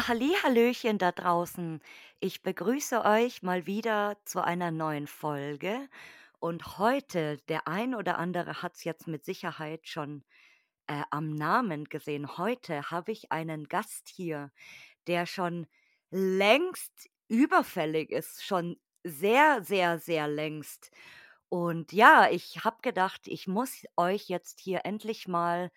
Ja, halli, hallöchen da draußen. Ich begrüße euch mal wieder zu einer neuen Folge. Und heute, der ein oder andere hat es jetzt mit Sicherheit schon äh, am Namen gesehen. Heute habe ich einen Gast hier, der schon längst überfällig ist, schon sehr, sehr, sehr längst. Und ja, ich habe gedacht, ich muss euch jetzt hier endlich mal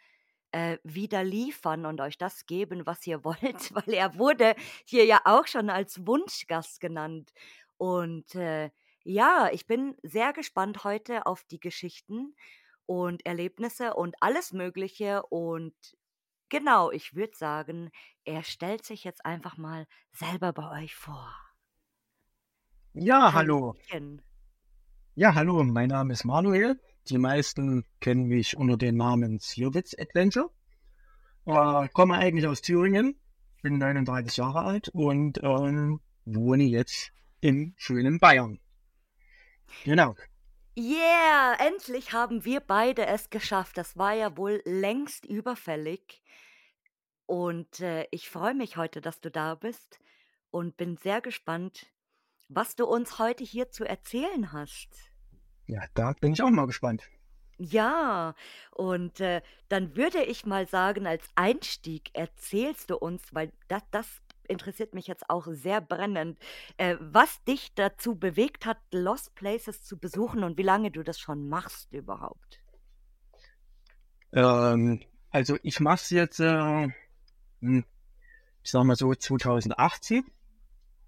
äh, wieder liefern und euch das geben, was ihr wollt, weil er wurde hier ja auch schon als Wunschgast genannt. Und äh, ja, ich bin sehr gespannt heute auf die Geschichten und Erlebnisse und alles Mögliche. Und genau, ich würde sagen, er stellt sich jetzt einfach mal selber bei euch vor. Ja, hallo. Ja, hallo, mein Name ist Manuel. Die meisten kennen mich unter dem Namen Zierwitz Adventure. Äh, komme eigentlich aus Thüringen, bin 39 Jahre alt und ähm, wohne jetzt in schönen Bayern. Genau. Yeah, endlich haben wir beide es geschafft. Das war ja wohl längst überfällig. Und äh, ich freue mich heute, dass du da bist und bin sehr gespannt, was du uns heute hier zu erzählen hast. Ja, da bin ich auch mal gespannt. Ja, und äh, dann würde ich mal sagen, als Einstieg erzählst du uns, weil das, das interessiert mich jetzt auch sehr brennend, äh, was dich dazu bewegt hat, Lost Places zu besuchen und wie lange du das schon machst überhaupt. Ähm, also ich mache es jetzt, äh, hm, ich sag mal so 2018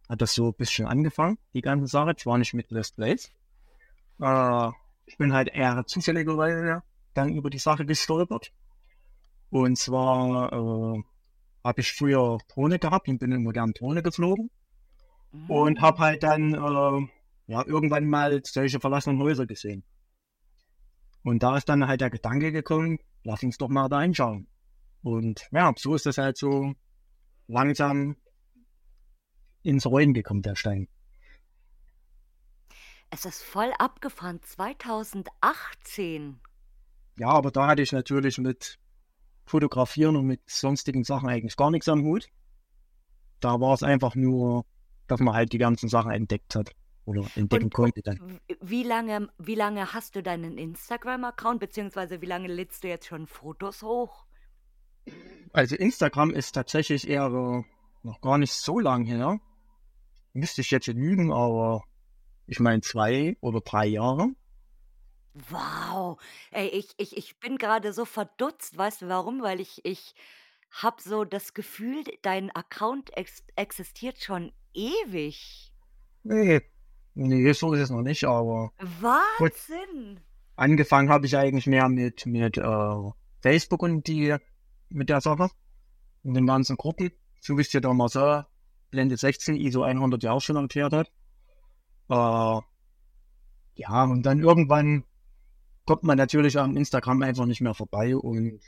hat das so ein bisschen angefangen, die ganze Sache. Ich war nicht mit Lost Place. Äh, ich bin halt eher zufälligerweise dann über die Sache gestolpert. Und zwar äh, habe ich früher Drohne gehabt und bin immer gern Drohne geflogen. Und habe halt dann äh, ja, irgendwann mal solche verlassenen Häuser gesehen. Und da ist dann halt der Gedanke gekommen, lass uns doch mal da hinschauen. Und ja, so ist das halt so langsam ins Rollen gekommen, der Stein. Es ist voll abgefahren, 2018. Ja, aber da hatte ich natürlich mit Fotografieren und mit sonstigen Sachen eigentlich gar nichts am Hut. Da war es einfach nur, dass man halt die ganzen Sachen entdeckt hat oder entdecken Und konnte dann. wie lange, wie lange hast du deinen Instagram-Account, beziehungsweise wie lange lädst du jetzt schon Fotos hoch? Also Instagram ist tatsächlich eher noch gar nicht so lang her. Müsste ich jetzt lügen, aber ich meine zwei oder drei Jahre. Wow, ey, ich, ich, ich bin gerade so verdutzt, weißt du warum? Weil ich, ich habe so das Gefühl, dein Account ex existiert schon ewig. Nee, nee, so ist es noch nicht, aber gut. Wahnsinn! Angefangen habe ich eigentlich mehr mit, mit äh, Facebook und die mit der Sache. In den ganzen Gruppen. So wie es ja damals äh, Blende 16 ISO 100 ja auch schon erklärt hat. Äh, ja, und dann irgendwann kommt man natürlich am Instagram einfach nicht mehr vorbei und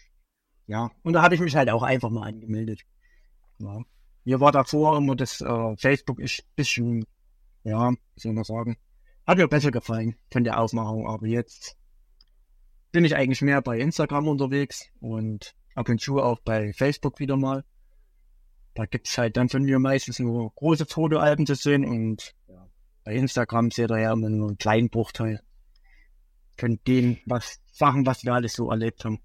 ja, und da habe ich mich halt auch einfach mal angemeldet. Ja. Mir war davor immer das äh, Facebook ist ein bisschen, ja, wie soll man sagen, hat mir besser gefallen von der Aufmachung, aber jetzt bin ich eigentlich mehr bei Instagram unterwegs und ab und zu auch bei Facebook wieder mal. Da gibt's halt dann von mir meistens nur große Fotoalben zu sehen und bei Instagram seht ihr ja immer nur einen kleinen Bruchteil von den was, Sachen, was wir alles so erlebt haben.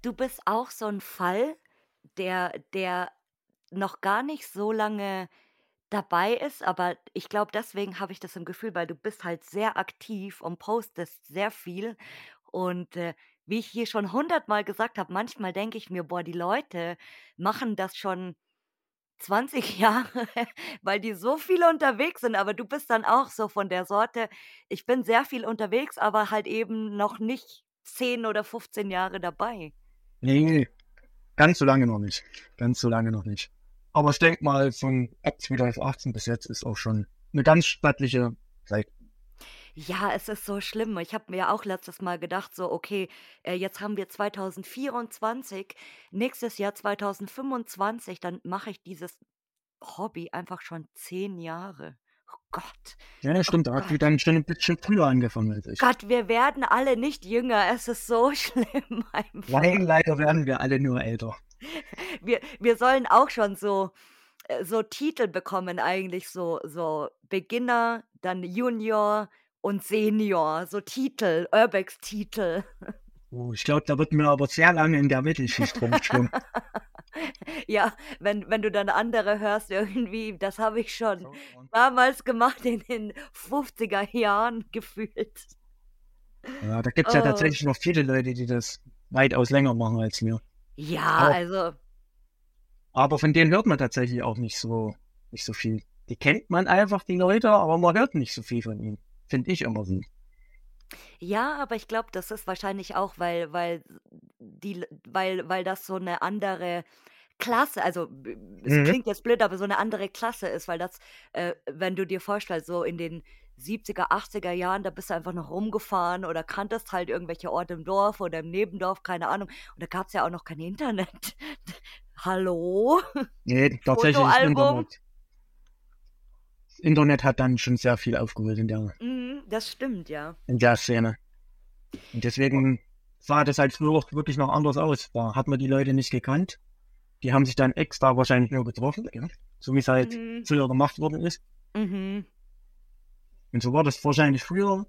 Du bist auch so ein Fall, der, der noch gar nicht so lange dabei ist, aber ich glaube, deswegen habe ich das im Gefühl, weil du bist halt sehr aktiv und postest sehr viel. Und äh, wie ich hier schon hundertmal gesagt habe, manchmal denke ich mir, boah, die Leute machen das schon 20 Jahre, weil die so viel unterwegs sind. Aber du bist dann auch so von der Sorte, ich bin sehr viel unterwegs, aber halt eben noch nicht 10 oder 15 Jahre dabei. Nee, ganz so lange noch nicht. Ganz so lange noch nicht. Aber ich denke mal, von ab 2018 bis jetzt ist auch schon eine ganz stattliche Zeit. Ja, es ist so schlimm. Ich habe mir auch letztes Mal gedacht, so, okay, äh, jetzt haben wir 2024, nächstes Jahr 2025, dann mache ich dieses Hobby einfach schon zehn Jahre. Oh Gott, Ja, das oh stimmt, da hast du Gott, dann schon ein bisschen früher angefangen als ich. Gott, wir werden alle nicht jünger. Es ist so schlimm einfach. Weil leider werden wir alle nur älter. Wir, wir sollen auch schon so, äh, so Titel bekommen, eigentlich so, so Beginner, dann Junior und Senior, so Titel, Urbex-Titel. Oh, ich glaube, da wird mir aber sehr lange in der Mittelschicht rumschwimmen. Ja, wenn, wenn du dann andere hörst, irgendwie, das habe ich schon So, damals gemacht in den 50er Jahren gefühlt. Ja, da gibt es ja Oh. tatsächlich noch viele Leute, die das weitaus länger machen als mir. Ja, Auch. also, Aber von denen hört man tatsächlich auch nicht so, nicht so viel. Die kennt man einfach, die Leute, aber man hört nicht so viel von ihnen. Finde ich immer so. ja, aber ich glaube, das ist wahrscheinlich auch, weil, weil die, weil, weil das so eine andere Klasse, also es Mhm. klingt jetzt blöd, aber so eine andere Klasse ist, weil das, äh, wenn du dir vorstellst, so in den 70er, 80er Jahren, da bist du einfach noch rumgefahren oder kanntest halt irgendwelche Orte im Dorf oder im Nebendorf, keine Ahnung. Und da gab es ja auch noch kein Internet. Hallo? Nee, tatsächlich Fotoalbum. Internet. Internet hat dann schon sehr viel aufgeholt in der, Mhm, das stimmt, ja. in der Szene. Und deswegen sah das halt früher auch wirklich noch anders aus. Da hat man die Leute nicht gekannt. Die haben sich dann extra wahrscheinlich nur getroffen, ja? so wie es halt Mhm. früher gemacht worden ist. Mhm. Und so war das wahrscheinlich früher,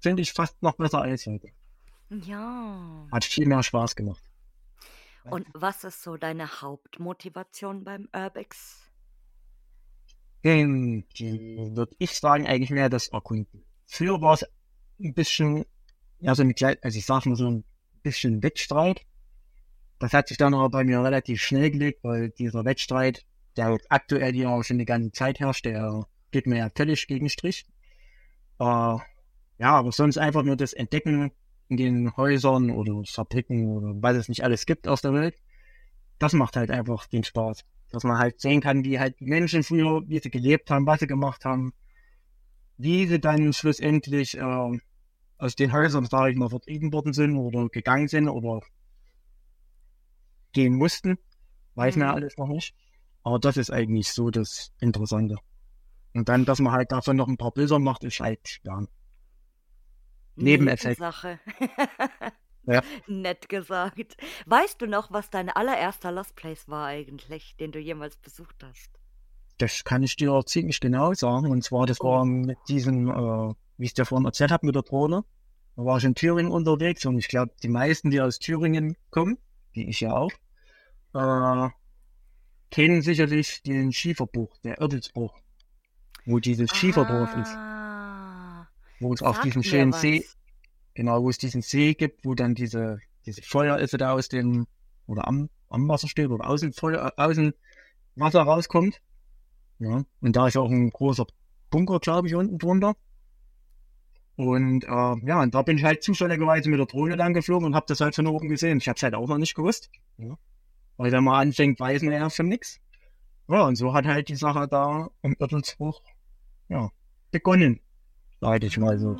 finde ich, fast noch besser als heute. Ja. Hat viel mehr Spaß gemacht. Und was ist so deine Hauptmotivation beim Urbex? Ähm, würde ich sagen, eigentlich mehr das Erkunden. Früher war es ein bisschen, ja, so kleine, also ich sag mal so ein bisschen Wettstreit. Das hat sich dann aber bei mir relativ schnell gelegt, weil dieser Wettstreit, der aktuell hier auch schon die ganze Zeit herrscht, der geht mir ja völlig gegen den Strich. Äh, ja, aber sonst einfach nur das Entdecken in den Häusern oder Fabriken oder was es nicht alles gibt auf der Welt. Das macht halt einfach den Spaß. Dass man halt sehen kann, wie halt die Menschen früher, wie sie gelebt haben, was sie gemacht haben, wie sie dann schlussendlich äh, aus den Häusern, sage ich mal, vertrieben worden sind oder gegangen sind oder gehen mussten. Weiß man ja Mhm. alles noch nicht. Aber das ist eigentlich so das Interessante. Und dann, dass man halt davon noch ein paar Bilder macht, ist halt, ja, Nebeneffekt. Sache. Ja. Nett gesagt. Weißt du noch, was dein allererster Lost Place war eigentlich, den du jemals besucht hast? Das kann ich dir ziemlich genau sagen. Und zwar, das Oh. war mit diesem, äh, wie ich dir vorhin erzählt habe, mit der Drohne. Da war ich in Thüringen unterwegs und ich glaube, die meisten, die aus Thüringen kommen, wie ich ja auch, äh, kennen sicherlich den Schieferbruch, der Oerdelsbruch, wo dieses Schieferdorf ist, Ah, wo es auf diesem schönen was. See, genau, wo es diesen See gibt, wo dann diese, diese Feuerisse da aus dem, oder am, am Wasser steht oder aus dem Feuer, aus dem Wasser rauskommt. Ja, und da ist auch ein großer Bunker, glaube ich, unten drunter. Und äh, ja, und da bin ich halt zufälligerweise mit der Drohne lang geflogen und habe das halt von oben gesehen. Ich habe es halt auch noch nicht gewusst. Ja. Weil wenn man anfängt, weiß man ja von nix. Ja, und so hat halt die Sache da im Oerdelsbruch ja, begonnen. Sag ich mal so.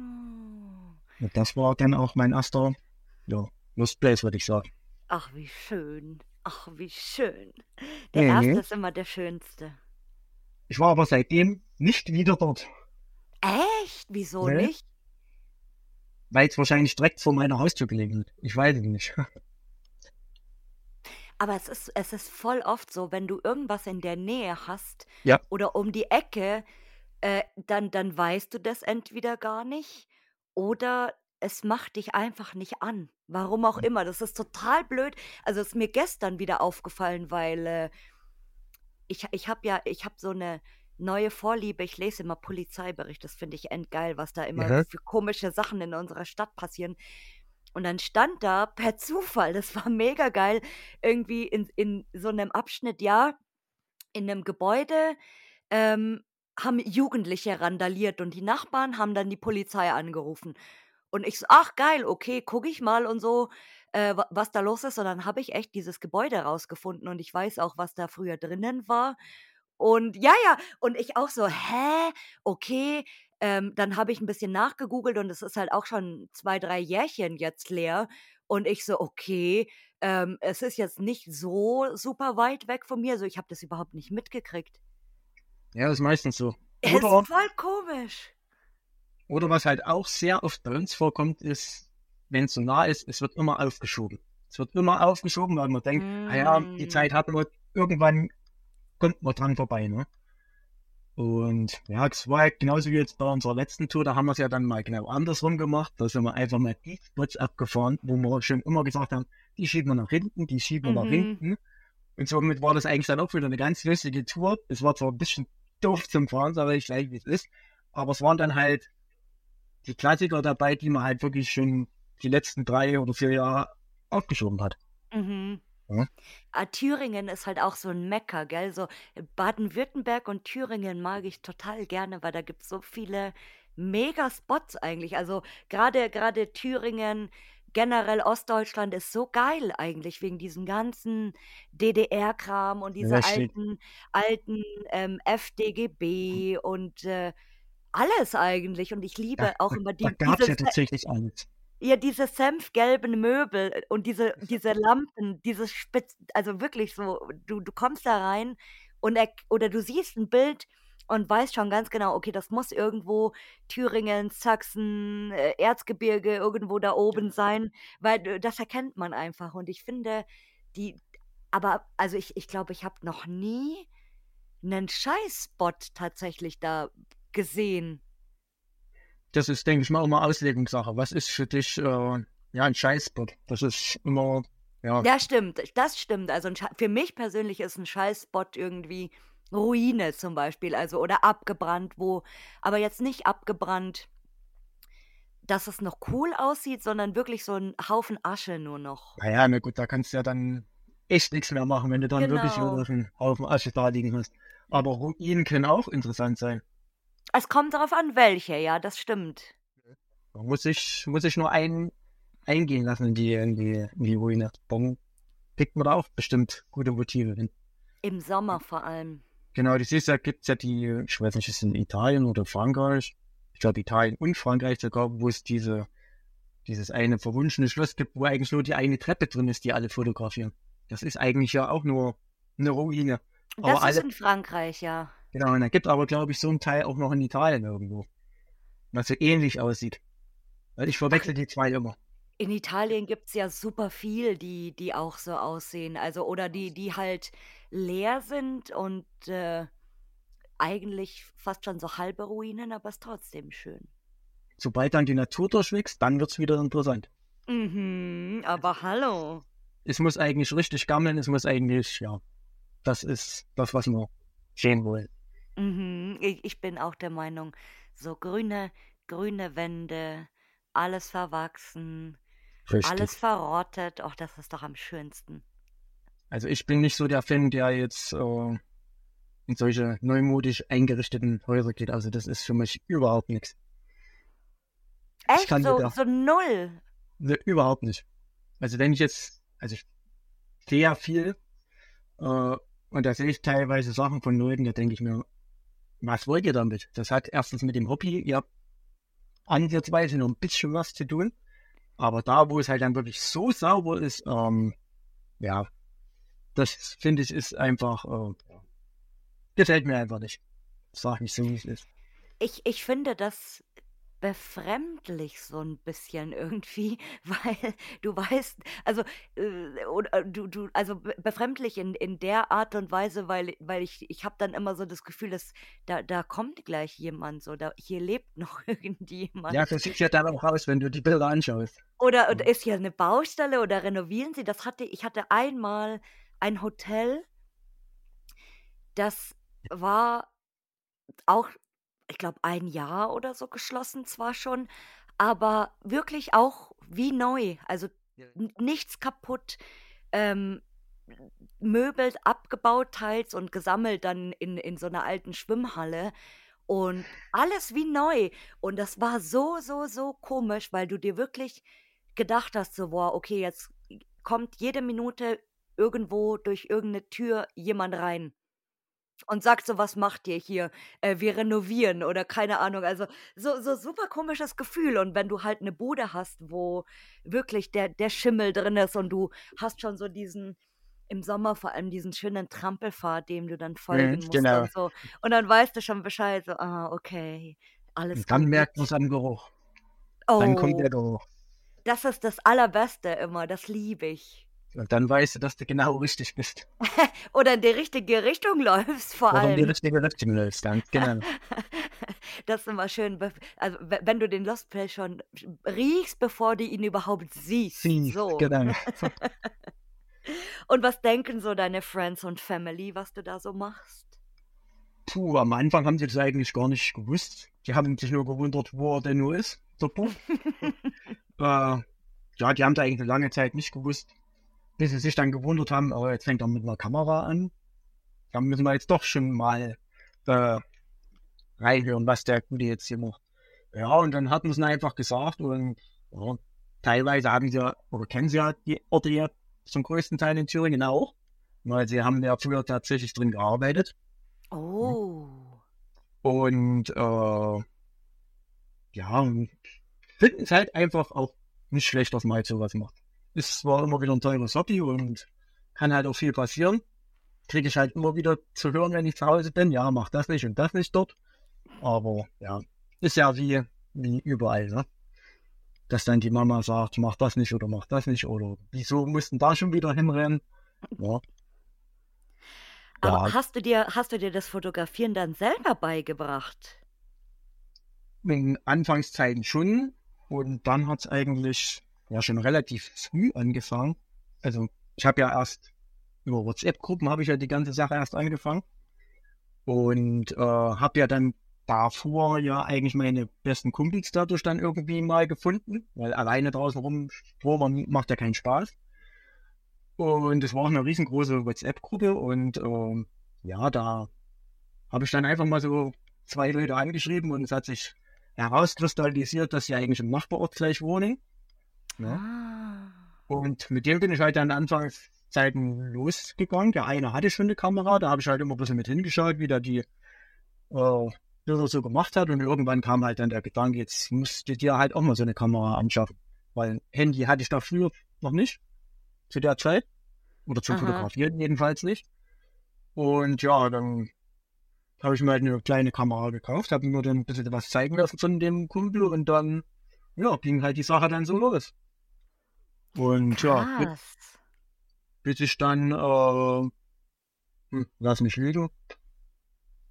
Und das war dann auch mein erster, ja, Lost Place, würde ich sagen. Ach, wie schön. Ach, wie schön. Der Mhm. erste ist immer der schönste. Ich war aber seitdem nicht wieder dort, Echt? Wieso Nee. nicht? weil es wahrscheinlich direkt vor meiner Haustür gelegen hat. Ich weiß es nicht. Aber es ist, es ist voll oft so, wenn du irgendwas in der Nähe hast Ja. oder um die Ecke, äh, dann, dann weißt du das entweder gar nicht oder es macht dich einfach nicht an. Warum auch immer. Das ist total blöd. Also es ist mir gestern wieder aufgefallen, weil äh, ich, ich habe ja, ich habe so eine neue Vorliebe. Ich lese immer Polizeiberichte. Das finde ich endgeil, was da immer Ja. für komische Sachen in unserer Stadt passieren. Und dann stand da per Zufall, das war mega geil, irgendwie in, in so einem Abschnitt, ja, in einem Gebäude ähm, haben Jugendliche randaliert und die Nachbarn haben dann die Polizei angerufen. Und ich so, ach geil, okay, gucke ich mal und so, äh, wa- was da los ist. Und dann habe ich echt dieses Gebäude rausgefunden und ich weiß auch, was da früher drinnen war. Und ja, ja, und ich auch so, hä, okay. Ähm, dann habe ich ein bisschen nachgegoogelt und es ist halt auch schon zwei, drei Jährchen jetzt leer. Und ich so, okay, ähm, es ist jetzt nicht so super weit weg von mir. Also ich habe das überhaupt nicht mitgekriegt. Ja, ist meistens so. Es Oder, ist voll komisch. oder was halt auch sehr oft bei uns vorkommt, ist, wenn es so nah ist, es wird immer aufgeschoben. Es wird immer aufgeschoben, weil man denkt, mm. naja, die. Zeit hatten wir, irgendwann kommt man dran vorbei, ne? Und ja, es war genauso wie jetzt bei unserer letzten Tour, da haben wir es ja dann mal genau andersrum gemacht. Da sind wir einfach mal die Spots abgefahren, wo wir schon immer gesagt haben, die schieben wir nach hinten, die schieben wir mhm. nach hinten. Und somit war das eigentlich dann auch wieder eine ganz lustige Tour. Es war zwar ein bisschen doof zum Fahren, sage ich gleich, wie es ist, aber es waren dann halt die Klassiker dabei, die man halt wirklich schon die letzten drei oder vier Jahre aufgeschoben hat. Mhm. Ja. Ah, Thüringen ist halt auch so ein Mecker, gell? So Baden-Württemberg und Thüringen mag ich total gerne, weil da gibt es so viele Mega-Spots eigentlich. Also gerade gerade Thüringen, generell Ostdeutschland ist so geil eigentlich wegen diesem ganzen DDR-Kram und diese Ja, alten alten ähm, FDGB und äh, alles eigentlich. Und ich Da, liebe auch da, immer da die, gab es ja tatsächlich alles. ja, diese senfgelben Möbel äh, und diese diese Lampen, dieses Spitz also wirklich so, du du kommst da rein und erk oder du siehst ein Bild und weißt schon ganz genau, okay, das muss irgendwo Thüringen, Sachsen, äh, Erzgebirge, irgendwo da oben sein, weil d das erkennt man einfach. Und ich finde, die aber also ich ich glaube, ich habe noch nie einen Scheiß-Spot tatsächlich da gesehen. Das ist, denke ich mal, immer Auslegungssache. Was ist für dich äh, ja ein Scheißspot? Das ist immer, ja, Ja, stimmt, das stimmt. Also für mich persönlich ist ein Scheiß-Spot irgendwie Ruine zum Beispiel, also oder abgebrannt, wo aber jetzt nicht abgebrannt, dass es noch cool aussieht, sondern wirklich so ein Haufen Asche nur noch. naja, na gut, da kannst du ja dann echt nichts mehr machen, wenn du dann wirklich wieder Genau. so einen Haufen Asche da liegen hast. Aber Ruinen können auch interessant sein. Es kommt darauf an, welche, ja, das stimmt. Da muss ich, muss ich nur ein, eingehen lassen in die, in die, in die Ruine. Dann kriegt man da auch bestimmt gute Motive hin. Im Sommer vor allem. Genau, das ist ja, gibt's ja die, ich weiß nicht, ist es in Italien oder Frankreich? Ich glaube Italien und Frankreich sogar, wo es diese, dieses eine verwunschene Schloss gibt, wo eigentlich nur die eine Treppe drin ist, die alle fotografieren. Das ist eigentlich ja auch nur eine Ruine. Aber Das ist alle, in Frankreich, ja. genau, und da gibt aber, glaube ich, so einen Teil auch noch in Italien irgendwo, was so ähnlich aussieht. Weil ich Ach, verwechsel die zwei immer. In Italien gibt's ja super viel, die die auch so aussehen, also oder die die halt leer sind und, äh, eigentlich fast schon so halbe Ruinen, aber ist trotzdem schön. Sobald dann die Natur durchwächst, dann wird's wieder interessant. Mhm, aber hallo. Es muss eigentlich richtig gammeln, es muss eigentlich, ja, das ist das, was wir sehen wollen. Mhm, ich ich bin auch der Meinung, so grüne grüne Wände, alles verwachsen, alles Richtig. verrottet, och, das ist doch am schönsten. Also ich bin nicht so der Fan, der jetzt äh, in solche neumodisch eingerichteten Häuser geht. Also das ist für mich überhaupt nichts. Ich Echt? kann So wieder, so null? ne, überhaupt nicht. Also wenn ich jetzt, also ich sehe ja viel äh, und da sehe ich teilweise Sachen von Leuten, da denke ich mir, was wollt ihr damit? Das hat erstens mit dem Hobby, ihr habt ansatzweise nur ein bisschen was zu tun, aber da, wo es halt dann wirklich so sauber ist, ähm, ja, das finde ich ist einfach, äh, gefällt mir einfach nicht. Sag ich so, wie es ist. Ich ich finde das befremdlich so ein bisschen irgendwie, weil du weißt also, äh, oder du du also, be befremdlich in in der Art und Weise, weil weil ich ich habe dann immer so das Gefühl, dass da da kommt gleich jemand so, da hier lebt noch Ja, irgendjemand. das sieht ja dann auch aus, wenn du die Bilder anschaust. Oder oder ist hier eine Baustelle oder renovieren sie? Das hatte ich hatte einmal ein Hotel, das war auch, ich glaube, ein Jahr oder so geschlossen zwar schon, aber wirklich auch wie neu. Also nichts kaputt, ähm, Möbel abgebaut teils und gesammelt dann in in so einer alten Schwimmhalle und alles wie neu. Und das war so, so, so komisch, weil du dir wirklich gedacht hast so: „Boah, okay, jetzt kommt jede Minute irgendwo durch irgendeine Tür jemand rein.“ Und sagt so: „Was macht ihr hier? Äh, wir renovieren“ oder keine Ahnung. Also, so so super komisches Gefühl. Und wenn du halt 'ne Bude hast, wo wirklich der der Schimmel drin ist und du hast schon so diesen im Sommer vor allem diesen schönen Trampelpfad, dem du dann Mhm, folgen musst genau. und so. Und dann weißt du schon Bescheid, so: „Ah, okay, alles Und dann gut merkt man jetzt.“ es am Geruch. Dann kommt der Oh, Geruch. Das ist das Allerbeste immer, das liebe ich. Und dann weißt du, dass du genau richtig bist. Oder in die richtige Richtung läufst, vor Oder in die allem. richtige Richtung läufst, dann, genau. Das ist immer schön, also we- wenn du den Lost Place schon riechst, bevor du ihn überhaupt siehst. Siehst, So. genau. Und was denken so deine Friends und Family, was du da so machst? Puh, am Anfang haben sie das eigentlich gar nicht gewusst. Die haben sich nur gewundert, wo er denn nur ist, der Bub. äh, ja, die haben da eigentlich eine lange Zeit nicht gewusst, bis sie sich dann gewundert haben, oh, jetzt fängt er mit einer Kamera an. Da müssen wir jetzt doch schon mal äh, reinhören, was der Gute jetzt hier macht. Ja, und dann hatten sie es einfach gesagt und ja, teilweise haben sie ja, oder kennen sie ja die Orte ja zum größten Teil in Thüringen auch, weil sie haben ja früher tatsächlich drin gearbeitet. Oh. Und äh, ja, finden es halt einfach auch nicht schlecht, dass man halt sowas macht. Ist zwar immer wieder ein teures Hobby und kann halt auch viel passieren. Kriege ich halt immer wieder zu hören, wenn ich zu Hause bin, ja, mach das nicht und das nicht dort. Aber ja, ist ja wie, wie überall, ne? Dass dann die Mama sagt, mach das nicht oder mach das nicht oder wieso mussten da schon wieder hinrennen? Ja, Aber Ja. hast du dir, hast du dir das Fotografieren dann selber beigebracht? in Anfangszeiten schon. Und dann hat es eigentlich ja schon relativ früh angefangen. Also ich habe ja erst über WhatsApp-Gruppen habe ich ja die ganze Sache erst angefangen. Und äh, habe ja dann davor ja eigentlich meine besten Kumpels dadurch dann irgendwie mal gefunden, weil alleine draußen rumstromern macht ja keinen Spaß. Und es war auch eine riesengroße WhatsApp-Gruppe und ähm, ja, da habe ich dann einfach mal so zwei Leute angeschrieben und es hat sich herauskristallisiert, dass sie eigentlich im Nachbarort gleich wohnen. Ja. Ah. Und mit dem bin ich halt dann Anfangszeiten losgegangen. Der eine hatte schon eine Kamera, da habe ich halt immer ein bisschen mit hingeschaut, wie der die äh, so gemacht hat. Und irgendwann kam halt dann der Gedanke, jetzt musst du dir halt auch mal so eine Kamera anschaffen. Weil Handy hatte ich da früher noch nicht, zu der Zeit. Oder zum Aha. Fotografieren jedenfalls nicht. Und ja, dann habe ich mir halt eine kleine Kamera gekauft, habe mir dann ein bisschen was zeigen lassen von dem Kumpel und dann, ja, ging halt die Sache dann so los. Und ja, bis, bis ich dann, äh, hm, lass mich lügen,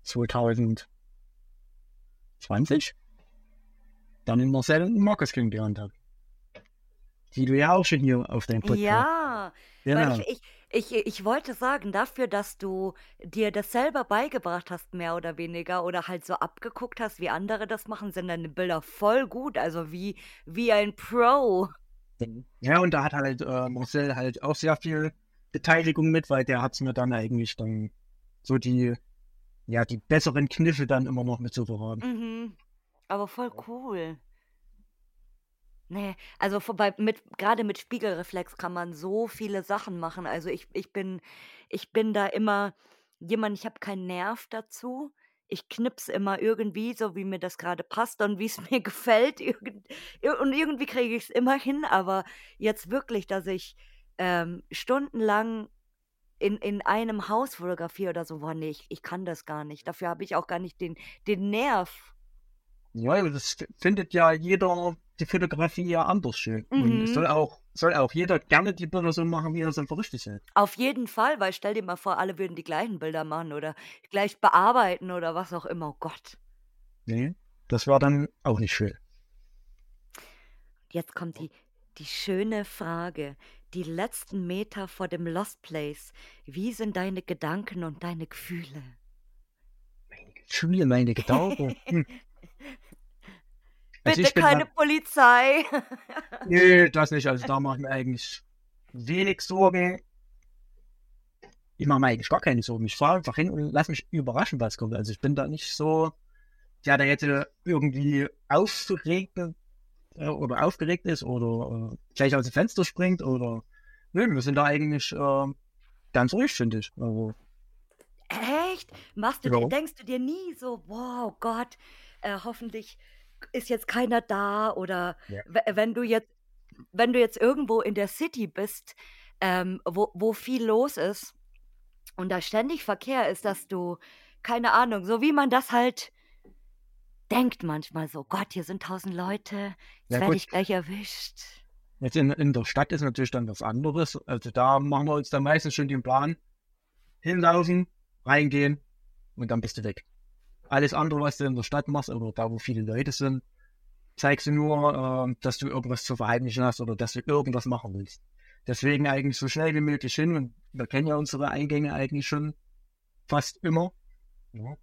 2020 dann in Marcel und Markus kennengelernt habe. Die du ja auch schon hier auf deinem Podcast. Ja, genau. weil ich, ich, ich, ich wollte sagen, dafür, dass du dir das selber beigebracht hast, mehr oder weniger, oder halt so abgeguckt hast, wie andere das machen, sind deine Bilder voll gut, also wie, wie ein Pro. Ja, und da hat halt äh, Marcel halt auch sehr viel Beteiligung mit, weil der hat's mir dann eigentlich dann so die, ja, die besseren Kniffe dann immer noch mit so verraten. Mhm. Aber voll cool. Nee, also vorbei mit gerade mit Spiegelreflex kann man so viele Sachen machen. Also ich, ich bin, ich bin da immer jemand, ich habe keinen Nerv dazu. Ich knips immer irgendwie, so wie mir das gerade passt und wie es mir gefällt. Irgend, ir- und irgendwie kriege ich es immer hin, aber jetzt wirklich, dass ich ähm, stundenlang in, in einem Haus fotografiere oder so, boah, nee, ich, ich kann das gar nicht. Dafür habe ich auch gar nicht den, den Nerv. Ja, aber das findet ja jeder die Fotografie ja anders schön. Und es Mhm. soll auch, soll auch jeder gerne die Bilder so machen, wie er es für richtig hält. Auf jeden Fall, weil stell dir mal vor, alle würden die gleichen Bilder machen oder gleich bearbeiten oder was auch immer. Oh Gott. Nee, das war dann auch nicht schön. Jetzt kommt die, die schöne Frage. Die letzten Meter vor dem Lost Place. Wie sind deine Gedanken und deine Gefühle? Meine Gefühle, meine Gedanken. Also Bitte bin keine da- Polizei. Nee, das nicht. Also da mache ich mir eigentlich wenig Sorgen. Ich mache mir eigentlich gar keine Sorgen. Ich fahre einfach hin und lass mich überraschen, was kommt. Also ich bin da nicht so, der da jetzt äh, irgendwie aufgeregt äh, oder aufgeregt ist oder äh, gleich aus dem Fenster springt oder nö, wir sind da eigentlich äh, ganz ruhig, finde ich. Also, Echt? Machst du Ja. dir, denkst du dir nie so, wow Gott, äh, hoffentlich ist jetzt keiner da oder Ja. we- wenn du jetzt, wenn du jetzt irgendwo in der City bist, ähm, wo, wo viel los ist und da ständig Verkehr ist, dass du, keine Ahnung, so wie man das halt denkt manchmal so, Gott, hier sind tausend Leute, jetzt Ja, werde ich gleich erwischt. Jetzt in, in der Stadt ist natürlich dann was anderes. Also da machen wir uns dann meistens schon den Plan, hinlaufen, reingehen und dann bist du weg. Alles andere, was du in der Stadt machst oder da, wo viele Leute sind, zeigst du nur, äh, dass du irgendwas zu verheimlichen hast oder dass du irgendwas machen willst. Deswegen eigentlich so schnell wie möglich hin und wir kennen ja unsere Eingänge eigentlich schon fast immer. Ja.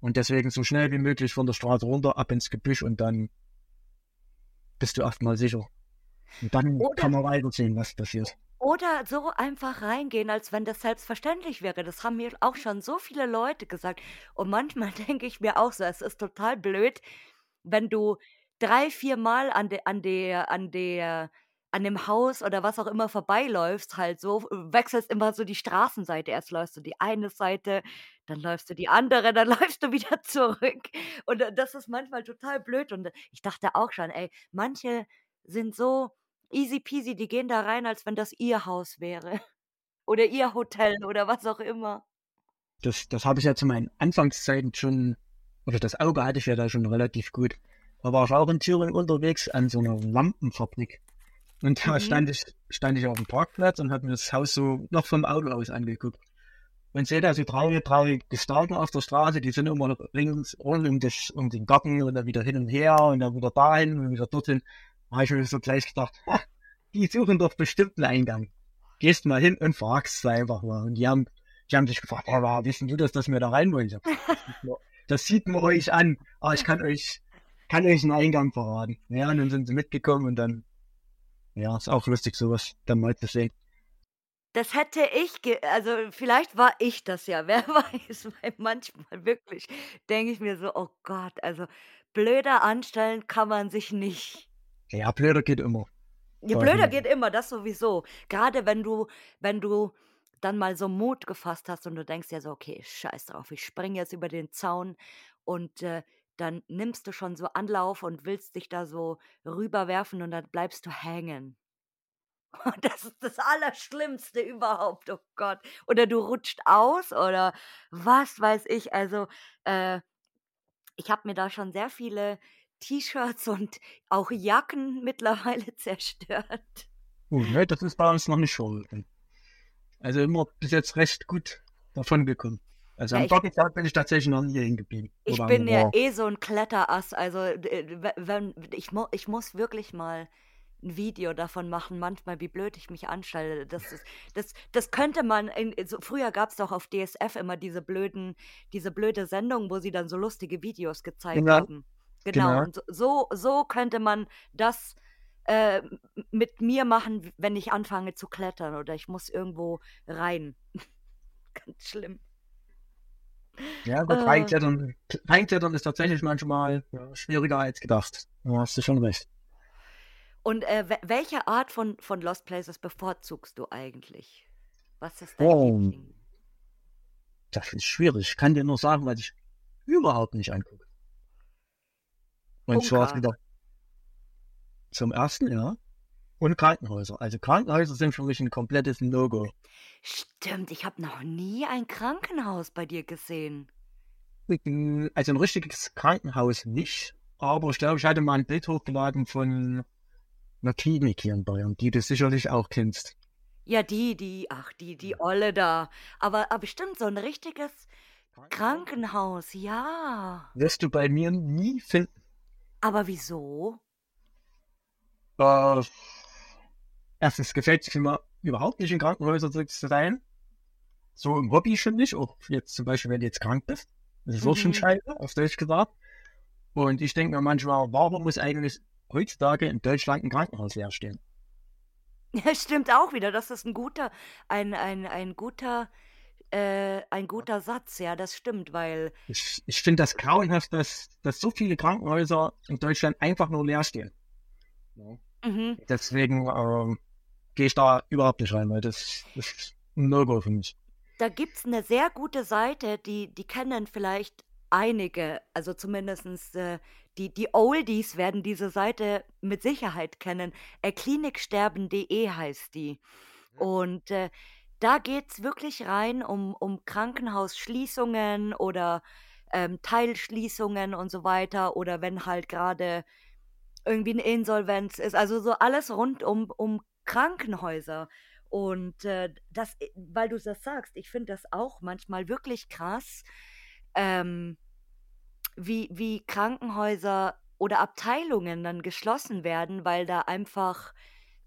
Und deswegen so schnell wie möglich von der Straße runter, ab ins Gebüsch und dann bist du erstmal sicher. Und dann oder, kann man weitersehen, was passiert. Oder so einfach reingehen, als wenn das selbstverständlich wäre. Das haben mir auch schon so viele Leute gesagt. Und manchmal denke ich mir auch so, es ist total blöd, wenn du drei, vier Mal an, de, an, der, an, der, an dem Haus oder was auch immer vorbeiläufst, halt so, wechselst immer so die Straßenseite. Erst läufst du die eine Seite, dann läufst du die andere, dann läufst du wieder zurück. Und äh, das ist manchmal total blöd. Und ich dachte auch schon, ey, manche sind so easy peasy, die gehen da rein, als wenn das ihr Haus wäre. Oder ihr Hotel oder was auch immer. Das, das habe ich ja zu meinen Anfangszeiten schon, oder das Auge hatte ich ja da schon relativ gut. Da war ich auch in Thüringen unterwegs an so einer Lampenfabrik. Und da mhm. stand, ich, stand ich auf dem Parkplatz und habe mir das Haus so noch vom Auto aus angeguckt. Und sehe da so drei, drei Gestalten auf der Straße, die sind immer rings rund um, das, um den Garten und dann wieder hin und her und dann wieder dahin und wieder dorthin. Habe ich mir so gleich gedacht, die suchen doch bestimmt einen Eingang. Gehst mal hin und fragst einfach mal. Und die haben, die haben sich gefragt, woher wissen du das, dass wir da rein wollen? Das sieht man euch an, aber ich kann euch, kann euch einen Eingang verraten. Ja, und dann sind sie mitgekommen und dann, ja, ist auch lustig, sowas dann mal zu sehen. Das hätte ich, also vielleicht war ich das ja, wer weiß, weil manchmal wirklich denke ich mir so, oh Gott, also blöder anstellen kann man sich nicht. Ja, blöder geht immer. Ja, blöder geht immer, das sowieso. Gerade wenn du, wenn du dann mal so Mut gefasst hast und du denkst ja so, okay, scheiß drauf, ich springe jetzt über den Zaun und äh, dann nimmst du schon so Anlauf und willst dich da so rüberwerfen und dann bleibst du hängen. Das ist das Allerschlimmste überhaupt, oh Gott. Oder du rutscht aus oder was weiß ich. Also, äh, ich habe mir da schon sehr viele T-Shirts und auch Jacken mittlerweile zerstört. Oh, ne, das ist bei uns noch nicht so. Also immer bis jetzt recht gut davon gekommen. Also am ja, bin ich tatsächlich noch nie hängen geblieben. Ich bin ja eh so ein Kletterass. Also wenn, ich, ich muss wirklich mal ein Video davon machen, manchmal, wie blöd ich mich anstelle. Das, ist, das, das könnte man, in, so, früher gab es doch auf DSF immer diese blöden, diese blöde Sendung, wo sie dann so lustige Videos gezeigt genau. haben. Genau, genau. und so, so könnte man das äh, mit mir machen, wenn ich anfange zu klettern oder ich muss irgendwo rein. Ganz schlimm. Ja, gut, äh, reinklettern, reinklettern ist tatsächlich manchmal ja, schwieriger als gedacht. Du hast du schon recht. Und äh, welche Art von, von Lost Places bevorzugst du eigentlich? Was ist dein oh, Liebling? Das ist schwierig. Ich kann dir nur sagen, was ich überhaupt nicht angucke. Und zwar wieder zum ersten, ja. Und Krankenhäuser. Also Krankenhäuser sind für mich ein komplettes No-Go. Stimmt, ich habe noch nie ein Krankenhaus bei dir gesehen. Also ein richtiges Krankenhaus nicht. Aber ich glaube, ich hatte mal ein Bild hochgeladen von einer Klinik hier in Bayern, die du sicherlich auch kennst. Ja, die, die, ach, die, die Olle da. Aber, aber bestimmt so ein richtiges Krankenhaus, ja. Wirst du bei mir nie finden. Aber wieso? Äh, erstens gefällt es mir überhaupt nicht, in Krankenhäusern zu sein. So im Hobby schon nicht. Auch jetzt zum Beispiel, wenn du jetzt krank bist. Das ist mhm. auch schon scheiße, auf Deutsch gesagt. Und ich denke mir manchmal, warum muss eigentlich heutzutage in Deutschland ein Krankenhaus leer stehen? Ja, stimmt auch wieder. Das ist ein guter, ein, ein, ein guter äh, ein guter Satz, ja, das stimmt, weil. Ich, ich finde das grauenhaft, dass, dass so viele Krankenhäuser in Deutschland einfach nur leer stehen. Ja. Mhm. Deswegen ähm, gehe ich da überhaupt nicht rein, weil das, das ist ein No-Go für mich. Da gibt es eine sehr gute Seite, die, die kennen vielleicht einige, also zumindest äh, die, die Oldies werden diese Seite mit Sicherheit kennen. Äh, kliniksterben.de heißt die. Und äh, da geht es wirklich rein um, um Krankenhausschließungen oder ähm, Teilschließungen und so weiter oder wenn halt gerade irgendwie eine Insolvenz ist. Also so alles rund um, um Krankenhäuser. Und äh, das, äh, weil du das sagst, ich finde das auch manchmal wirklich krass, ähm, wie, wie Krankenhäuser oder Abteilungen dann geschlossen werden, weil da einfach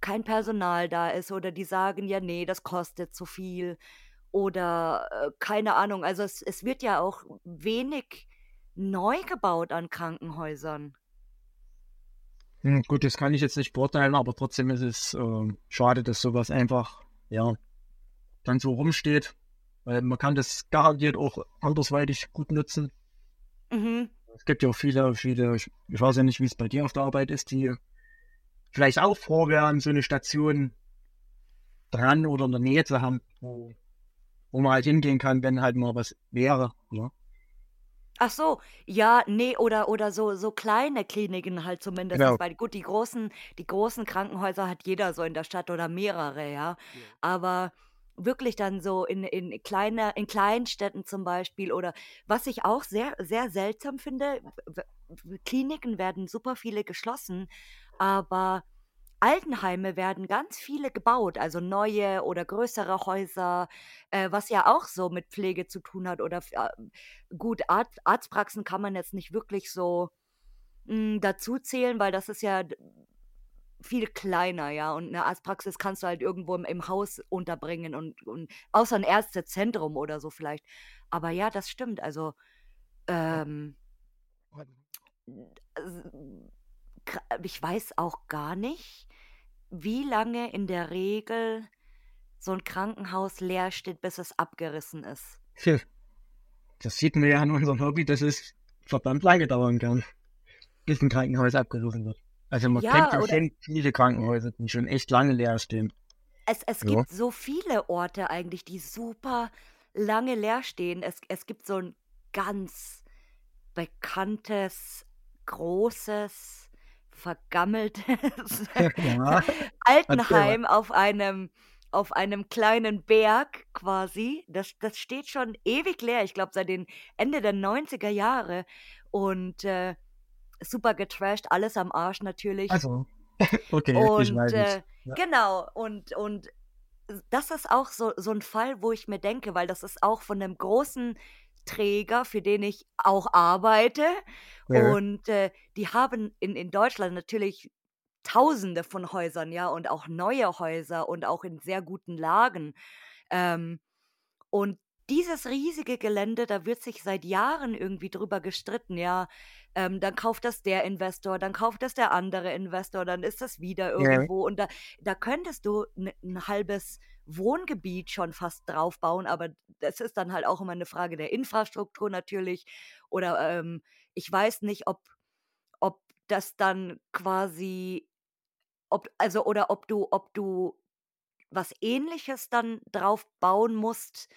kein Personal da ist oder die sagen, ja, nee, das kostet zu viel oder äh, keine Ahnung. Also es, es wird ja auch wenig neu gebaut an Krankenhäusern. Hm, gut, das kann ich jetzt nicht beurteilen, aber trotzdem ist es äh, schade, dass sowas einfach, ja, dann so rumsteht. Weil man kann das garantiert auch andersweitig gut nutzen. Mhm. Es gibt ja auch viele, viele, ich weiß ja nicht, wie es bei dir auf der Arbeit ist, die vielleicht auch froh wären, so eine Station dran oder in der Nähe zu haben, wo, wo man halt hingehen kann, wenn halt mal was wäre. Ja. Ach so, ja, nee, oder oder so so kleine Kliniken halt zumindest, Genau. weil gut, die großen die großen Krankenhäuser hat jeder so in der Stadt oder mehrere, ja. Aber wirklich dann so in in kleine in kleinen Städten zum Beispiel oder was ich auch sehr sehr seltsam finde, Kliniken werden super viele geschlossen, aber Altenheime werden ganz viele gebaut, also neue oder größere Häuser, äh, was ja auch so mit Pflege zu tun hat oder äh, gut, Arzt Arztpraxen kann man jetzt nicht wirklich so, hm, dazu zählen, weil das ist ja viel kleiner, ja, und 'ne Arztpraxis kannst du halt irgendwo im im Haus unterbringen und und außer 'n Ärztezentrum oder so vielleicht. Aber ja, das stimmt, also, ähm ich weiß auch gar nicht, wie lange in der Regel so 'n Krankenhaus leer steht, bis es abgerissen ist. Tja, das sieht man ja an unserem Hobby, dass es verdammt lange dauern kann, bis 'n Krankenhaus abgerissen wird. Also, man kennt Ja, ja oder schon viele Krankenhäuser, die schon echt lange leer stehen. Es es Ja. gibt so viele Orte eigentlich, die super lange leer stehen. Es es gibt so 'n ganz bekanntes, großes, vergammeltes Ja, erzähl mal. Altenheim auf einem auf einem kleinen Berg quasi. Das das steht schon ewig leer. Ich glaube, seit den Ende der 90er Jahre und, äh, super getrashed, alles am Arsch natürlich. Also, okay, ich Und, weiß es. äh, Ja. genau, und und s das ist auch so so 'n Fall, wo ich mir denke, weil das ist auch von 'nem großen Träger, für den ich auch arbeite Ja. und, äh, die haben in in Deutschland natürlich Tausende von Häusern, ja, und auch neue Häuser und auch in sehr guten Lagen. Ähm, und dieses riesige Gelände, da wird sich seit Jahren irgendwie drüber gestritten, ja, ähm, dann kauft das der Investor, dann kauft das der andere Investor, dann ist das wieder Ja. irgendwo und da da könntest du 'n 'n halbes Wohngebiet schon fast drauf bauen, aber das ist dann halt auch immer 'ne Frage der Infrastruktur natürlich oder, ähm, ich weiß nicht, ob ob das dann quasi ob also, oder ob du ob du was Ähnliches dann drauf bauen musst,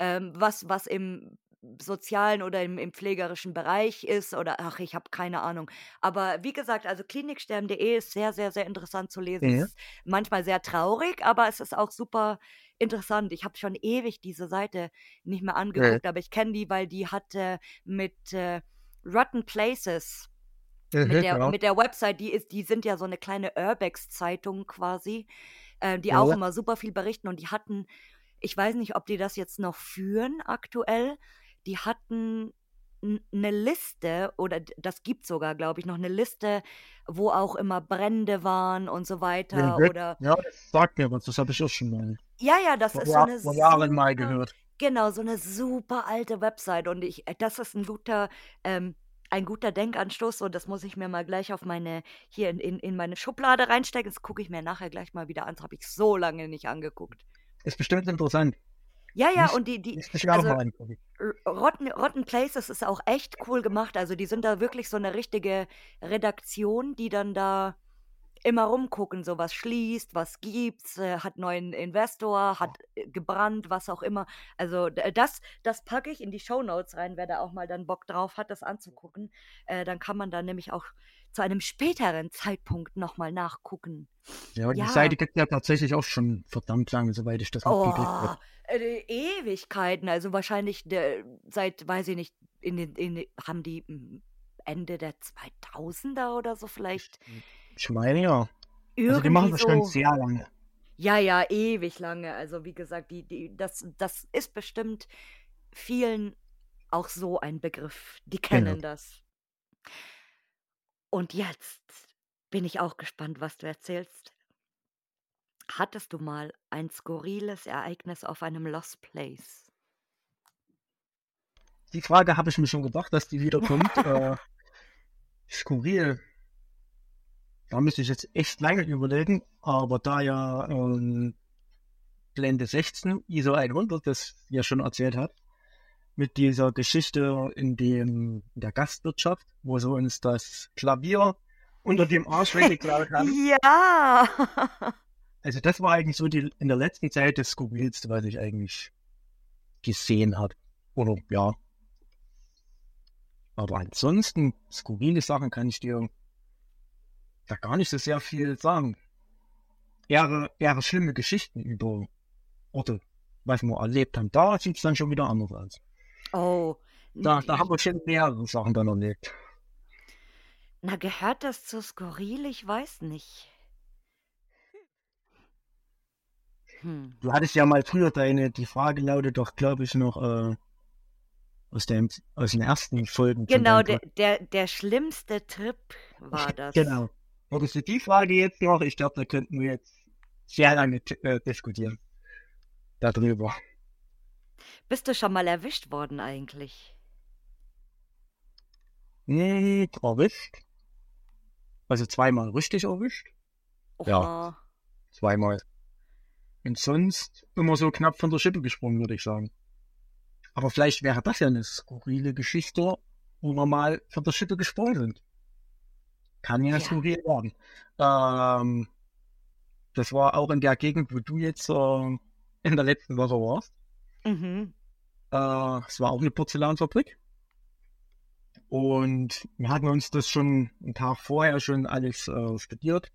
ähm, was was im sozialen oder im im pflegerischen Bereich ist oder ach, ich habe keine Ahnung. Aber wie gesagt, also klinikstern.de ist sehr, sehr, sehr interessant zu lesen. Es Ja. ist manchmal sehr traurig, aber es ist auch super interessant. Ich habe schon ewig diese Seite nicht mehr Ja. angeguckt, aber ich kenne die, weil die hatte mit, äh, Rotten Places Mhm, mit der genau. mit der Website, die ist die sind ja so 'ne kleine Urbex-Zeitung quasi, äh, die auch Ja. immer super viel berichten und die hatten ich weiß nicht, ob die das jetzt noch führen aktuell. Die hatten 'n 'ne Liste oder das gibt sogar, glaube ich, noch 'ne Liste, wo auch immer Brände waren und so weiter Mhm. oder Ja, das sagt mir was, das habe ich auch schon mal Ja, ja, das vor ist so Jahr 'ne vor Jahren mal gehört. genau, so 'ne super alte Website und ich äh, das ist 'n guter ähm, ein guter Denkanstoß und das muss ich mir mal gleich auf meine hier in in in meine Schublade reinstecken. Das gucke ich mir nachher gleich mal wieder an. Das habe ich so lange nicht angeguckt. Ist bestimmt interessant. Ja, ja, und die die also Rotten Rotten Places ist auch echt cool gemacht. Also, die sind da wirklich so 'ne richtige Redaktion, die dann da immer rumgucken, so was schließt, was gibt's, äh, hat neuen Investor, hat, äh, gebrannt, was auch immer. Also, d das das packe ich in die Shownotes rein, wer da auch mal dann Bock drauf hat, das anzugucken. Äh, dann kann man da nämlich auch zu einem späteren Zeitpunkt noch mal nachgucken. Ja, die Ja. Seite gibt's ja tatsächlich auch schon verdammt lange, soweit ich das mitgekriegt Oh, habe. äh, Ewigkeiten, also wahrscheinlich de seit weiß ich nicht, in den in haben die, hm, Ende der 2000er oder so vielleicht. Ich meine ja. Also die machen das so. schon sehr lange. Ja, ja, ewig lange. Also wie gesagt, die, die, das, das ist bestimmt vielen auch so ein Begriff. Die Genau. kennen das. Und jetzt bin ich auch gespannt, was du erzählst. Hattest du mal ein skurriles Ereignis auf einem Lost Place? Die Frage habe ich mir schon gedacht, dass die wieder kommt. äh, skurril. Da müsste ich jetzt echt lange überlegen, aber da ja ähm, Blende 16, ISO 100, das ja schon erzählt hat, mit dieser Geschichte in dem in der Gastwirtschaft, wo sie uns das Klavier unter dem Arsch weggeklaut haben. Ja. Also das war eigentlich so die in der letzten Zeit das Skurrilste, was ich eigentlich gesehen habe. Oder ja. Aber ansonsten, skurrile Sachen kann ich dir da gar nicht so sehr viel sagen. Eher, eher schlimme Geschichten über Orte, was wir erlebt haben. Da sieht es dann schon wieder anders aus. Oh. Da, da haben wir schon mehrere Sachen dann erlebt. Na, gehört das zu skurril? Ich weiß nicht. Hm. Du hattest ja mal früher deine, die Frage lautet doch, glaube ich, noch äh, aus, dem, aus den ersten Folgen. Genau, der, der, der schlimmste Trip war das. Genau. Würdest du die Frage jetzt noch? Ich glaube, da könnten wir jetzt sehr lange äh, diskutieren. Darüber. Bist du schon mal erwischt worden eigentlich? Nee, erwischt. Also zweimal richtig erwischt. Ja. Oha. Zweimal. Und sonst immer so knapp von der Schippe gesprungen, würde ich sagen. Aber vielleicht wäre das ja eine skurrile Geschichte, wo wir mal von der Schippe gesprungen sind. Kann ja, Ja. skurril werden. Ähm, das war auch in der Gegend, wo du jetzt äh, in der letzten Woche warst. Mhm. Äh, es war auch eine Porzellanfabrik. Und wir hatten uns das schon einen Tag vorher schon alles äh, studiert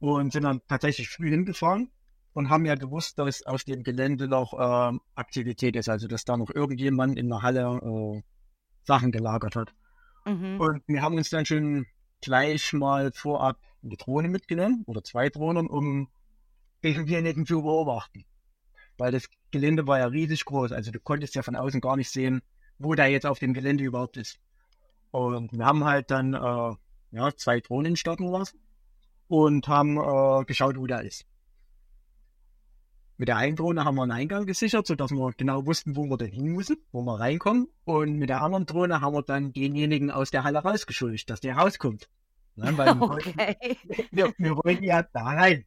und sind dann tatsächlich früh hingefahren und haben ja gewusst, dass auf dem Gelände noch ähm, Aktivität ist, also dass da noch irgendjemand in der Halle äh, Sachen gelagert hat. Mhm. Und wir haben uns dann schon gleich mal vorab eine Drohne mitgenommen oder zwei Drohnen, um denjenigen zu beobachten. Weil das Gelände war ja riesig groß, also du konntest ja von außen gar nicht sehen, wo der jetzt auf dem Gelände überhaupt ist. Und wir haben halt dann äh, ja, zwei Drohnen starten lassen und haben äh, geschaut, wo der ist. Mit der einen Drohne haben wir einen Eingang gesichert, sodass wir genau wussten, wo wir denn hin müssen, wo wir reinkommen. Und mit der anderen Drohne haben wir dann denjenigen aus der Halle rausgeschuldigt, dass der rauskommt. Ne, weil wir, wollten, Okay. wir, wir wollten ja da rein.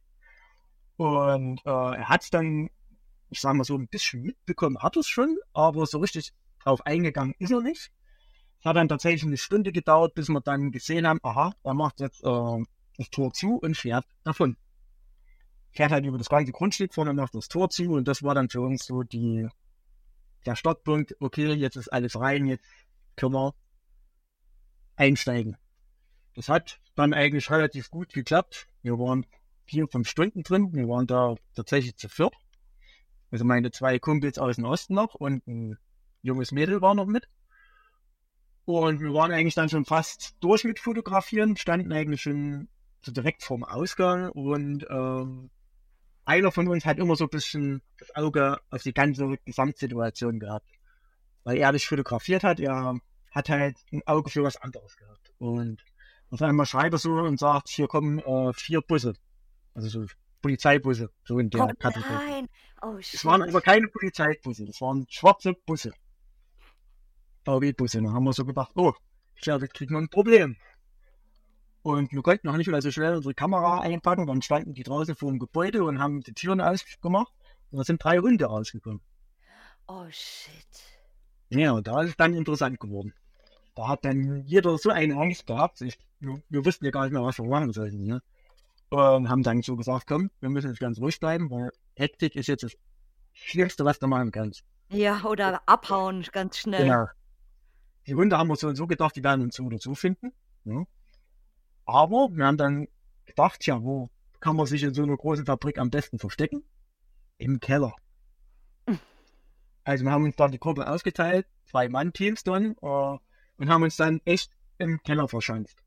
Und äh, er hat es dann, ich sag mal so, ein bisschen mitbekommen, hat es schon, aber so richtig drauf eingegangen ist er nicht. Es hat dann tatsächlich eine Stunde gedauert, bis wir dann gesehen haben, aha, er macht jetzt äh, das Tor zu und fährt davon. Fährt halt über das ganze Grundstück vorne macht das Tor zu und das war dann für uns so die, der Startpunkt, okay, jetzt ist alles rein, jetzt können wir einsteigen. Das hat dann eigentlich relativ gut geklappt. Wir waren vier, fünf Stunden drin. Wir waren da tatsächlich zu viert. Also meine zwei Kumpels aus dem Osten noch und ein junges Mädel war noch mit. Und wir waren eigentlich dann schon fast durch mit Fotografieren, standen eigentlich schon so direkt vorm Ausgang und ähm, einer von uns hat immer so ein bisschen das Auge auf die ganze Gesamtsituation gehabt. Weil er nicht fotografiert hat, er hat halt ein Auge für was anderes gehabt. Und auf einmal schreibt er so und sagt, hier kommen äh, vier Busse. Also so Polizeibusse, so in der Oh Kategorie. nein. Oh shit. Es waren aber keine Polizeibusse, das waren schwarze Busse. VW-Busse. Da haben wir so gedacht, oh, ich glaube, wir kriegen ein Problem. Und wir konnten noch nicht mal so schnell unsere Kamera einpacken, dann standen die draußen vor dem Gebäude und haben die Türen ausgemacht. Und da sind drei Hunde rausgekommen. Oh shit. Ja, und da ist es dann interessant geworden. Da hat dann jeder so eine Angst gehabt. Ich, wir, wir wussten ja gar nicht mehr, was wir machen sollten. Ne? Und haben dann so gesagt, komm, wir müssen jetzt ganz ruhig bleiben, weil Hektik ist jetzt das Schlimmste, was du machen kannst. Ja, oder abhauen ganz schnell. Genau. Die Hunde haben wir so und so gedacht, die werden uns so oder so finden. Ja. Aber wir haben dann gedacht, ja, wo kann man sich in so einer großen Fabrik am besten verstecken? Im Keller. Mhm. Also wir haben uns dann die Gruppe ausgeteilt, zwei Mann-Teams dann, äh, und haben uns dann echt im Keller verschanzt.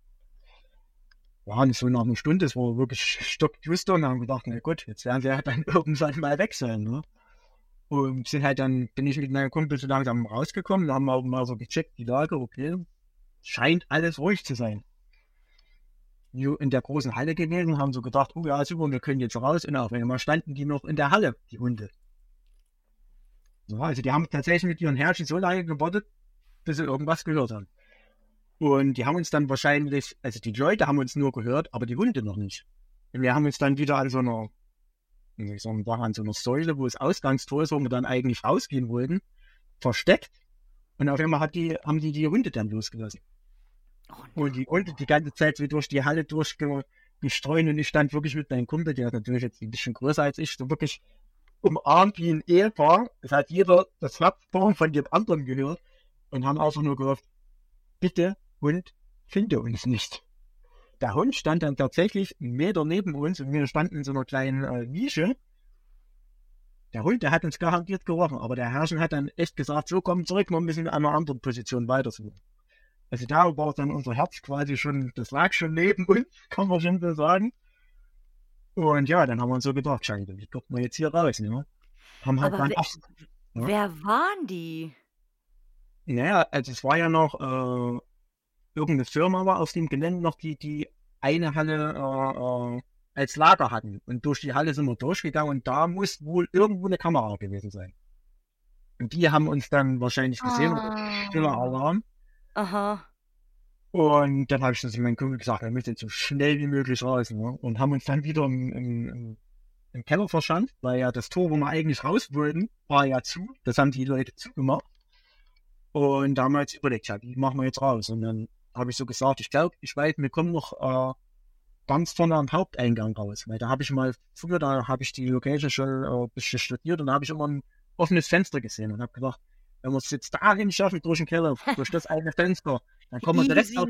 Ja, so nach einer Stunde, es war wirklich stockduster und haben gedacht, na gut, jetzt werden sie ja dann irgendwann mal weg sein, ne? Und sind halt dann, bin ich mit meinem Kumpel so langsam rausgekommen, haben auch mal so gecheckt, die Lage, okay, scheint alles ruhig zu sein. In der großen Halle gewesen, haben so gedacht, oh ja, super, wir können jetzt raus. Und auf einmal standen die noch in der Halle, die Hunde. So, also die haben tatsächlich mit ihren Herrchen so lange gewartet, bis sie irgendwas gehört haben. Und die haben uns dann wahrscheinlich, also die Leute haben uns nur gehört, aber die Hunde noch nicht. Und wir haben uns dann wieder an so einer, wie soll man sagen, an so einer Säule, wo das Ausgangstor ist, wo wir dann eigentlich rausgehen wollten, versteckt. Und auf einmal hat die, haben die die Hunde dann losgelassen. Oh und die Hunde die ganze Zeit so durch die Halle durchgestreut und ich stand wirklich mit meinem Kumpel, der ist natürlich jetzt ein bisschen größer als ich, so wirklich umarmt wie ein Ehepaar. Es hat jeder das Herzpaar von dem anderen gehört und haben einfach nur gehofft, bitte Hund, finde uns nicht. Der Hund stand dann tatsächlich einen Meter neben uns und wir standen in so einer kleinen äh, Nische. Der Hund, der hat uns garantiert gerochen, aber der Herrscher hat dann echt gesagt, so komm zurück, wir müssen in einer anderen Position weitersuchen. Also da war dann unser Herz quasi schon, das lag schon neben uns, kann man schon so sagen. Und ja, dann haben wir uns so gedacht, scheiße, wie kommt man jetzt hier raus, ne? Haben halt Aber wer, ach, ja. wer waren die? Naja, also es war ja noch äh, irgendeine Firma war auf dem Gelände noch, die die eine Halle äh, äh, als Lager hatten. Und durch die Halle sind wir durchgegangen und da muss wohl irgendwo eine Kamera gewesen sein. Und die haben uns dann wahrscheinlich gesehen, ah. stiller Alarm. Aha. Und dann habe ich das zu meinem Kumpel gesagt, wir müssen jetzt so schnell wie möglich raus. Ne? Und haben uns dann wieder im, im, im Keller verschanzt, weil ja das Tor, wo wir eigentlich raus wollten, war ja zu. Das haben die Leute zugemacht. Und da haben wir jetzt überlegt, ja, wie machen wir jetzt raus? Und dann habe ich so gesagt, ich glaube, ich weiß, wir kommen noch äh, ganz vorne am Haupteingang raus. Weil da habe ich mal, früher, da habe ich die Location schon äh, ein bisschen studiert und da habe ich immer ein offenes Fenster gesehen und habe gedacht, wenn wir es jetzt dahin schaffen, durch den Keller, durch das eine Fenster, dann kommen wir direkt auf,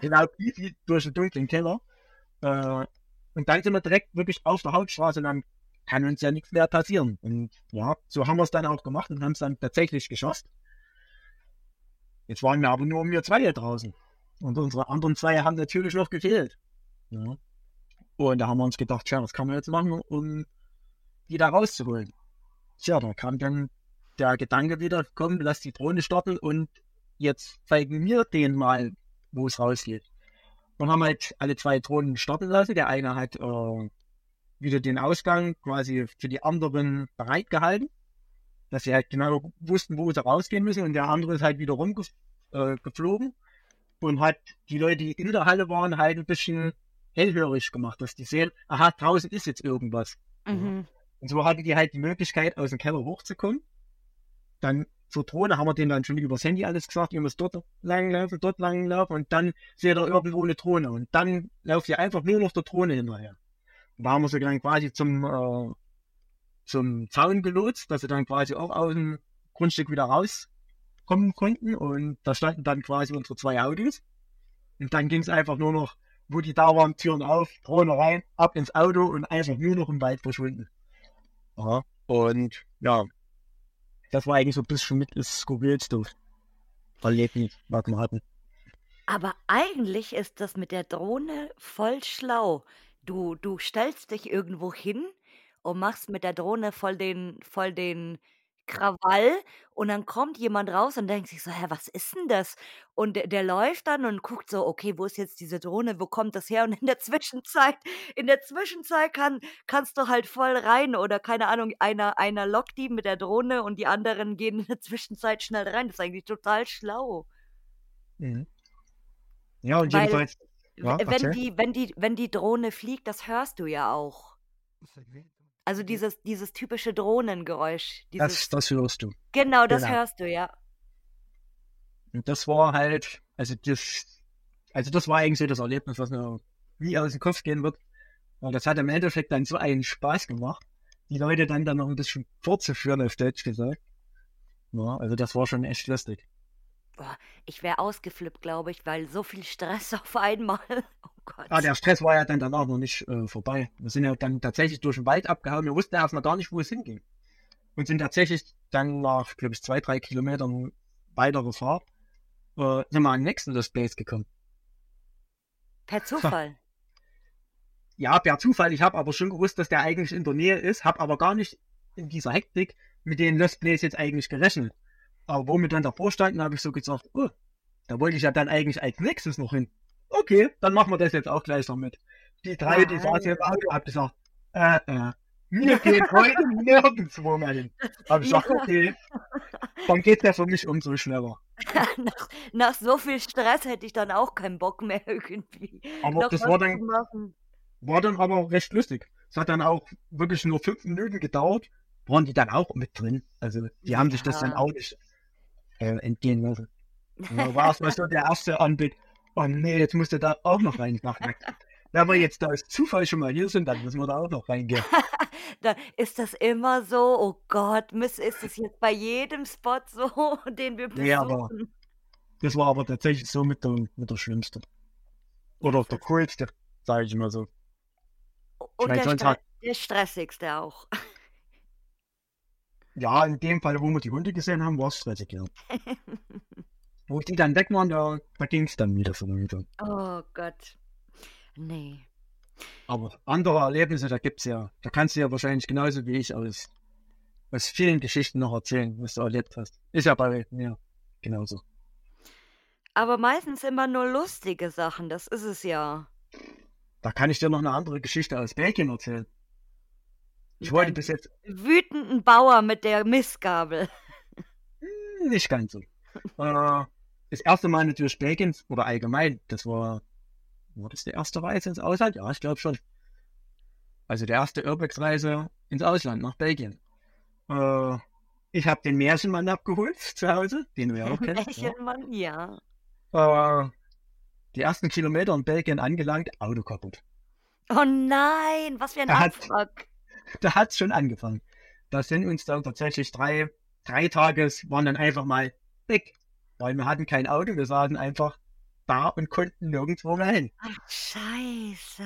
genau, easy durch den dunklen Keller. Äh, und dann sind wir direkt wirklich auf der Hauptstraße und dann kann uns ja nichts mehr passieren. Und ja, so haben wir es dann auch gemacht und haben es dann tatsächlich geschafft. Jetzt waren wir aber nur wir zwei draußen. Und unsere anderen zwei haben natürlich noch gefehlt. Ja. Und da haben wir uns gedacht, tja, was kann man jetzt machen, um die da rauszuholen? Tja, da kam dann der Gedanke wieder, komm, lass die Drohne starten und jetzt zeigen wir denen mal, wo es rausgeht. Dann haben halt alle zwei Drohnen starten lassen. Der eine hat äh, wieder den Ausgang quasi für die anderen bereitgehalten, dass sie halt genau wussten, wo sie rausgehen müssen. Und der andere ist halt wieder rumgeflogen äh, und hat die Leute, die in der Halle waren, halt ein bisschen hellhörig gemacht, dass die sehen, aha, draußen ist jetzt irgendwas. Mhm. Und so hatten die halt die Möglichkeit, aus dem Keller hochzukommen. Dann zur Drohne haben wir denen dann schon übers Handy alles gesagt, ihr müsst dort langlaufen, dort langlaufen und dann seht ihr irgendwo eine Drohne und dann lauft ihr einfach nur noch der Drohne hinterher. Und da haben wir sie dann quasi zum, äh, zum Zaun gelotst, dass sie dann quasi auch aus dem Grundstück wieder rauskommen konnten und da standen dann quasi unsere zwei Autos und dann ging es einfach nur noch, wo die da waren, Türen auf, Drohne rein, ab ins Auto und einfach nur noch im Wald verschwunden. Aha. Und ja, das war eigentlich so ein bisschen mit das skurrilste Erlebnis, was wir hatten. Aber eigentlich ist das mit der Drohne voll schlau. Du, du stellst dich irgendwo hin und machst mit der Drohne voll den, voll den Krawall und dann kommt jemand raus und denkt sich so: „Hä, was ist denn das?“ Und der der läuft dann und guckt so: „Okay, wo ist jetzt diese Drohne? Wo kommt das her?“ Und in der Zwischenzeit in der Zwischenzeit kann kannst du halt voll rein oder keine Ahnung, einer einer lockt die mit der Drohne und die anderen gehen in der Zwischenzeit schnell rein. Das ist eigentlich total schlau. Mhm. Ja, und Weil jedenfalls ja, wenn die wenn die wenn die Drohne fliegt, das hörst du ja auch. Also dieses, dieses typische Drohnengeräusch. Dieses, das, das hörst du. Genau, das genau. hörst du, ja. Und das war halt, also das, also das war eigentlich so das Erlebnis, was mir wie aus dem Kopf gehen wird. Und das hat im Endeffekt dann so einen Spaß gemacht, die Leute dann dann noch ein bisschen fortzuführen, auf Deutsch gesagt. Ja, also das war schon echt lustig. Boah, ich wäre ausgeflippt, glaube ich, weil so viel Stress auf einmal. Gott. Ja, der Stress war ja dann danach noch nicht äh, vorbei. Wir sind ja dann tatsächlich durch den Wald abgehauen. Wir wussten erstmal gar nicht, wo es hinging. Und sind tatsächlich dann nach, glaube ich, zwei, drei Kilometern weiterer Fahrt äh, sind wir an nächsten Lost Place gekommen. Per Zufall. Ja, per Zufall. Ich habe aber schon gewusst, dass der eigentlich in der Nähe ist, habe aber gar nicht in dieser Hektik mit den Lost Place jetzt eigentlich gerechnet. Aber wo wir dann davor standen, habe ich so gesagt, oh, da wollte ich ja dann eigentlich als nächstes noch hin. Okay, dann machen wir das jetzt auch gleich noch mit. Die drei, die saßen im Auto, haben gesagt, äh, äh, wir gehen heute nirgendwo mehr hin. Habe ich gesagt, okay, dann geht der für mich umso schneller. nach, nach so viel Stress hätte ich dann auch keinen Bock mehr irgendwie. Aber das war dann, war dann aber recht lustig. Es hat dann auch wirklich nur fünf Minuten gedauert, waren die dann auch mit drin. Also die haben sich das dann Ja. auch nicht äh, entgehen lassen. Da war es mal so der erste Anblick. Oh nee, jetzt musst du da auch noch rein. Nach Wenn wir jetzt da als Zufall schon mal hier sind, dann müssen wir da auch noch reingehen. Da ist das immer so, oh Gott, ist es jetzt bei jedem Spot so, den wir Nee, aber- besuchen? Das war aber tatsächlich so mit der, mit der Schlimmste. Oder der coolste, sage ich mal so. Und meine, der, sonst Stre hat- der stressigste auch. Ja, in dem Fall, wo wir die Hunde gesehen haben, war es stressig, ja. Wo die dann weg waren, da, da ging es dann wieder so wieder. Oh Gott. Nee. Aber andere Erlebnisse, da gibt's ja, da kannst du ja wahrscheinlich genauso wie ich aus, aus vielen Geschichten noch erzählen, was du erlebt hast. Ist ja bei mir genauso. Aber meistens immer nur lustige Sachen, das ist es ja. Da kann ich dir noch eine andere Geschichte aus Belgien erzählen. Ich wollte bis jetzt wütenden Bauer mit der Missgabel. hm, nicht ganz so. äh, das erste Mal natürlich Belgien oder allgemein, das war, war das die erste Reise ins Ausland? Ja, ich glaube schon. Also die erste Urbex-Reise ins Ausland, nach Belgien. Äh, ich habe den Märchenmann abgeholt zu Hause, den du ja auch kennst. ja. Märchenmann, ja. Äh, die ersten Kilometer in Belgien angelangt, Auto kaputt. Oh nein, was für ein Abfuck. Da hat's schon angefangen. Da sind uns dann tatsächlich drei, drei Tage waren dann einfach mal weg. Weil wir hatten kein Auto, wir saßen einfach da und konnten nirgendwo mehr hin. Ach, scheiße.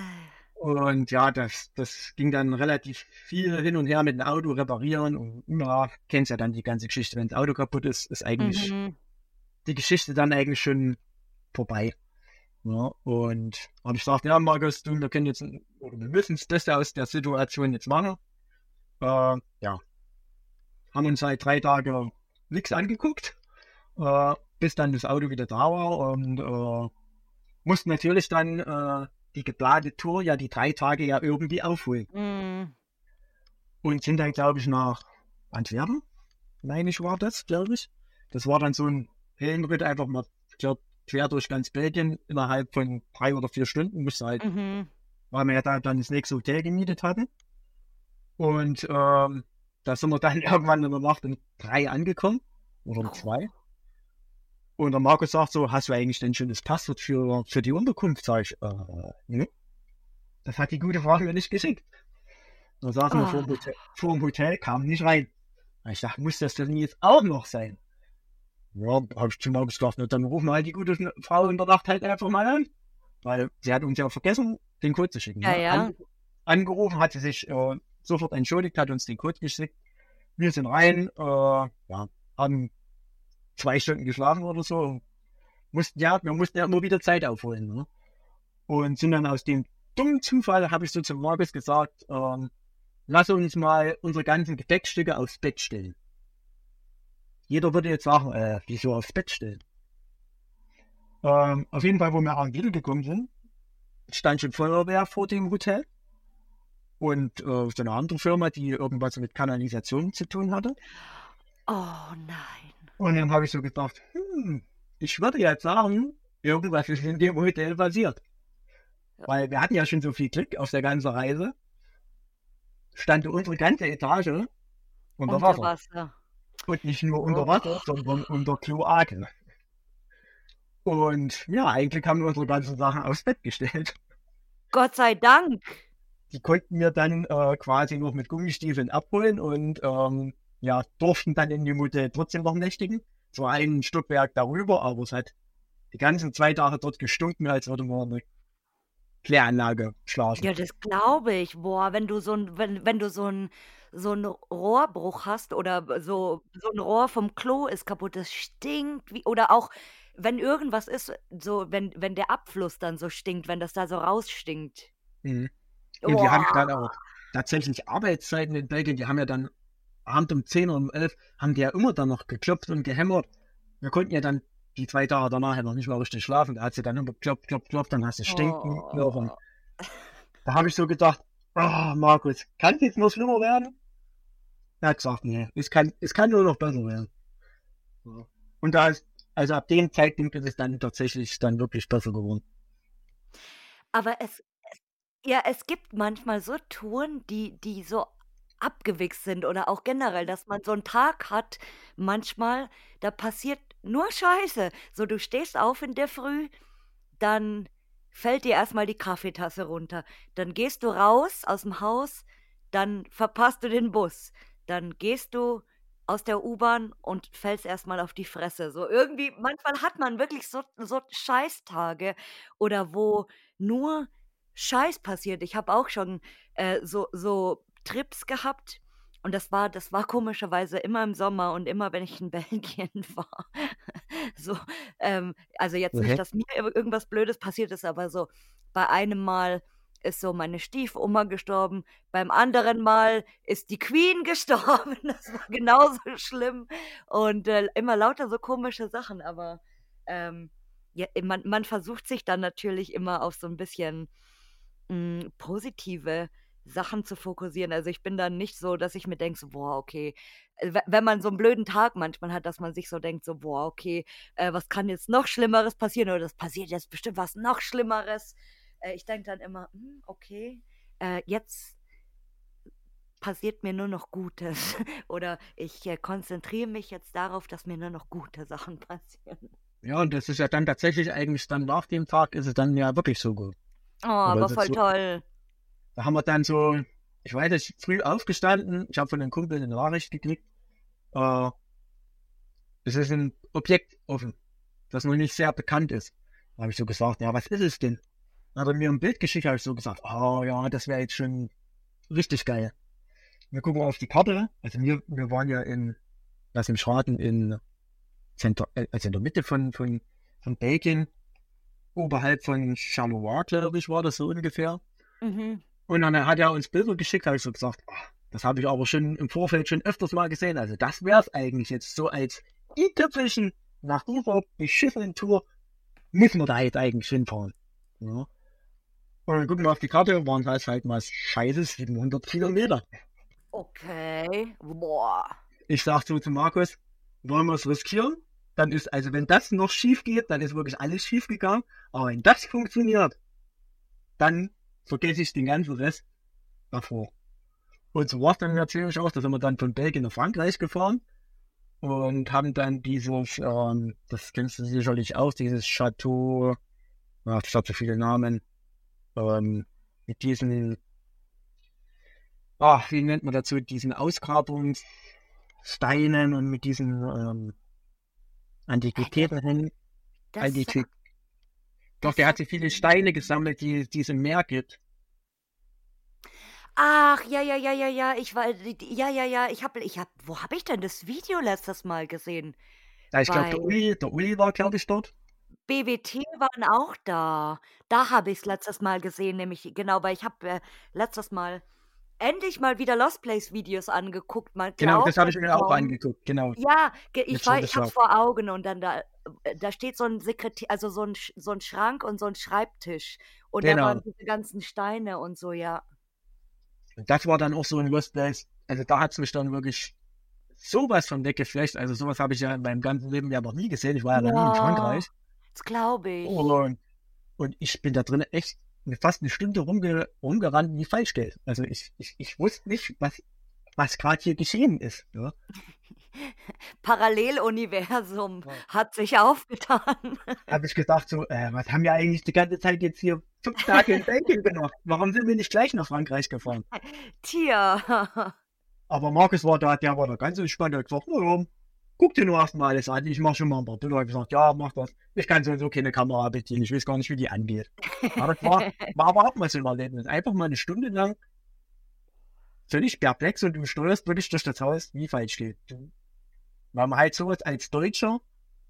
Und ja, das, das ging dann relativ viel hin und her mit dem Auto reparieren und ja, kennst ja dann die ganze Geschichte. Wenn das Auto kaputt ist, ist eigentlich Mhm. die Geschichte dann eigentlich schon vorbei. Ja, und habe ich gesagt, ja, Markus, du, wir können jetzt, oder wir müssen das Beste aus der Situation jetzt machen. Äh, ja. Haben uns halt drei Tage nichts angeguckt, äh, bis dann das Auto wieder da war und äh, mussten natürlich dann äh, die geplante Tour, ja, die drei Tage ja irgendwie aufholen. Mhm. Und sind dann, glaube ich, nach Antwerpen, meine ich, war das, glaube ich. Das war dann so ein Hellenritt, einfach mal, ich glaube, quer durch ganz Belgien innerhalb von drei oder vier Stunden, musste halt, Mhm. weil wir ja da dann das nächste Hotel gemietet hatten. Und ähm, da sind wir dann irgendwann in der Nacht um drei angekommen, oder um zwei. Und der Markus sagt so, hast du eigentlich denn schon das Passwort für, für die Unterkunft? Sag ich, äh, ne? Das hat die gute Frau mir nicht geschickt. Da saßen wir Ah. vor dem, Hotel, vor dem Hotel, kamen nicht rein. Ich dachte, muss das denn jetzt auch noch sein? Ja, habe ich zu Markus gesagt, na, dann rufen wir halt die gute Frau in der Nacht halt einfach mal an. Weil sie hat uns ja vergessen, den Code zu schicken. Ja, ne? ja. Ange angerufen, hat sie sich äh, sofort entschuldigt, hat uns den Code geschickt. Wir sind rein, äh, ja, haben zwei Stunden geschlafen oder so. Mussten ja, wir mussten ja immer wieder Zeit aufholen. Ne? Und sind dann aus dem dummen Zufall, habe ich so zu Markus gesagt, ähm, lass uns mal unsere ganzen Gepäckstücke aufs Bett stellen. Jeder würde jetzt sagen, äh, wieso aufs Bett stellen? Ähm, auf jeden Fall, wo wir an gekommen sind, stand schon Feuerwehr vor dem Hotel. Und äh, so eine andere Firma, die irgendwas mit Kanalisation zu tun hatte. Oh nein. Und dann habe ich so gedacht, hm, ich würde jetzt sagen, irgendwas ist in dem Hotel passiert. Ja. Weil wir hatten ja schon so viel Glück auf der ganzen Reise. Stand unsere ganze Etage unter Unter Wasser. Wasser. Und nicht nur unter. Wasser, sondern unter Kloaken. Und ja, eigentlich haben wir unsere ganzen Sachen aufs Bett gestellt. Gott sei Dank. Die konnten wir dann äh, quasi noch mit Gummistiefeln abholen und ähm, ja, durften dann in dem Hotel trotzdem noch nächtigen. Zwar ein Stockwerk darüber, aber es hat die ganzen zwei Tage dort gestunken, als würde man eine Kläranlage schlafen. Ja, das glaube ich. Boah, wenn du so ein, wenn, wenn du so ein, so ein Rohrbruch hast oder so, so ein Rohr vom Klo ist kaputt, das stinkt wie, oder auch wenn irgendwas ist, so, wenn, wenn der Abfluss dann so stinkt, wenn das da so rausstinkt. Mhm. Und die haben dann auch tatsächlich Arbeitszeiten in Belgien, die haben ja dann abend um 10 oder um 11 haben die ja immer dann noch geklopft und gehämmert. Wir konnten ja dann die zwei Tage danach ja noch nicht mal richtig schlafen. Da hat sie dann immer klopft, klopft, klopft, dann hast du stinken. Oh. Da habe ich so gedacht, oh, Markus, kann es jetzt nur schlimmer werden? Er hat gesagt, nee, es kann, es kann nur noch besser werden. Und da ist, also ab dem Zeitpunkt ist es dann tatsächlich dann wirklich besser geworden. Aber es, es ja, es gibt manchmal so Touren, die, die so abgewichst sind oder auch generell, dass man so einen Tag hat, manchmal, da passiert nur Scheiße. So, du stehst auf in der Früh, dann fällt dir erstmal die Kaffeetasse runter. Dann gehst du raus aus dem Haus, dann verpasst du den Bus. Dann gehst du aus der U-Bahn und fällst erstmal auf die Fresse. So irgendwie, manchmal hat man wirklich so, so Scheißtage oder wo nur Scheiß passiert. Ich habe auch schon äh, so, so Trips gehabt. Und das war, das war komischerweise immer im Sommer und immer, wenn ich in Belgien war. so, ähm, also jetzt okay. nicht, dass mir irgendwas Blödes passiert ist, aber so bei einem Mal ist so meine Stiefoma gestorben, beim anderen Mal ist die Queen gestorben. Das war genauso schlimm. Und äh, immer lauter so komische Sachen, aber ähm, ja, man, man versucht sich dann natürlich immer auf so ein bisschen mh, hm, positive Sachen zu fokussieren. Also ich bin dann nicht so, dass ich mir denke, so, boah, okay, äh, wenn man so einen blöden Tag manchmal hat, dass man sich so denkt, so, boah, okay, äh, was kann jetzt noch Schlimmeres passieren oder das passiert jetzt bestimmt was noch Schlimmeres. Äh, ich denke dann immer, hm, okay, äh, jetzt passiert mir nur noch Gutes oder ich äh, konzentriere mich jetzt darauf, dass mir nur noch gute Sachen passieren. Ja, und das ist ja dann tatsächlich eigentlich dann nach dem Tag ist es dann ja wirklich so gut. Oh, aber voll so, toll. Da haben wir dann so, ich weiß nicht, früh aufgestanden. Ich habe von einem Kumpel eine Nachricht gekriegt. Äh, es ist ein Objekt offen, das noch nicht sehr bekannt ist. Da habe ich so gesagt, ja, was ist es denn? Dann hat er mir ein Bild geschickt, habe ich so gesagt, oh ja, das wäre jetzt schon richtig geil. Wir gucken auf die Karte. Also wir, wir waren ja in, das im Schraden in, Center, äh, also in der Mitte von, von, von Belgien, oberhalb von Charleroi, glaube ich, war das so ungefähr. Mhm. Und dann hat er uns Bilder geschickt, habe ich so gesagt, ach, das habe ich aber schon im Vorfeld schon öfters mal gesehen. Also das wäre es eigentlich jetzt so als i-Tüpfelchen nach dieser beschissenen Tour müssen wir da jetzt eigentlich hinfahren. Ja. Und dann gucken wir auf die Karte, waren das halt mal scheiße 700 Kilometer. Okay, boah. Ich sag so zu Markus, wollen wir es riskieren? Dann ist, also wenn das noch schief geht, dann ist wirklich alles schief gegangen. Aber wenn das funktioniert, dann vergesse ich den ganzen Rest davor. Und so war es dann natürlich auch, da sind wir dann von Belgien nach Frankreich gefahren und haben dann dieses, ähm, das kennst du sicherlich auch, dieses Chateau, ach, ich habe so viele Namen, ähm, mit diesen, ach, wie nennt man dazu, diesen Ausgrabungssteinen und mit diesen ähm, Antiquitäten hin. Antiquität, doch, der hat sich viele Steine gesammelt, die, die es im Meer gibt. Ach, ja, ja, ja, ja, ja, ich war, ja, ja, ja, ich habe, ich hab, wo habe ich denn das Video letztes Mal gesehen? Ja, ich glaube, der Uli, der Uli war, glaube ich, dort. BWT waren auch da. Da habe ich es letztes Mal gesehen, nämlich, genau, weil ich habe äh, letztes Mal endlich mal wieder Lost Place Videos angeguckt. Mal genau, das habe ich mir auch angeguckt, genau. Ja, ich, war, ich habe es vor Augen und dann da, äh, da steht so ein Sekretär, also so ein, so ein Schrank und so ein Schreibtisch. Und genau. da waren diese ganzen Steine und so, ja. Das war dann auch so ein Lost Place. Also da hat es mich dann wirklich sowas von weggeflecht. Also sowas habe ich ja in meinem ganzen Leben ja noch nie gesehen. Ich war ja, ja noch nie in Frankreich. Das glaube ich. Und, und ich bin da drin echt fast eine Stunde rumge rumgerannt wie Falschgeld. Also ich, ich, ich wusste nicht, was, was gerade hier geschehen ist. Ja. Paralleluniversum ja. hat sich aufgetan. Habe ich gedacht, so, äh, was haben wir eigentlich die ganze Zeit jetzt hier fünf Tage in Belgien gemacht? Warum sind wir nicht gleich nach Frankreich gefahren? Tja. Aber Markus war da, der war da ganz entspannt, der hat gesagt, warum? Guck dir nur erstmal alles an, ich mach schon mal ein paar Bilder. Ich gesagt, ja, mach das. Ich kann sowieso keine Kamera bedienen, ich weiß gar nicht, wie die angeht. Aber das war, war aber auch mal so ein Erlebnis. Einfach mal eine Stunde lang völlig perplex und du steuerst wirklich durch das Haus, wie falsch geht. Weil man halt sowas als Deutscher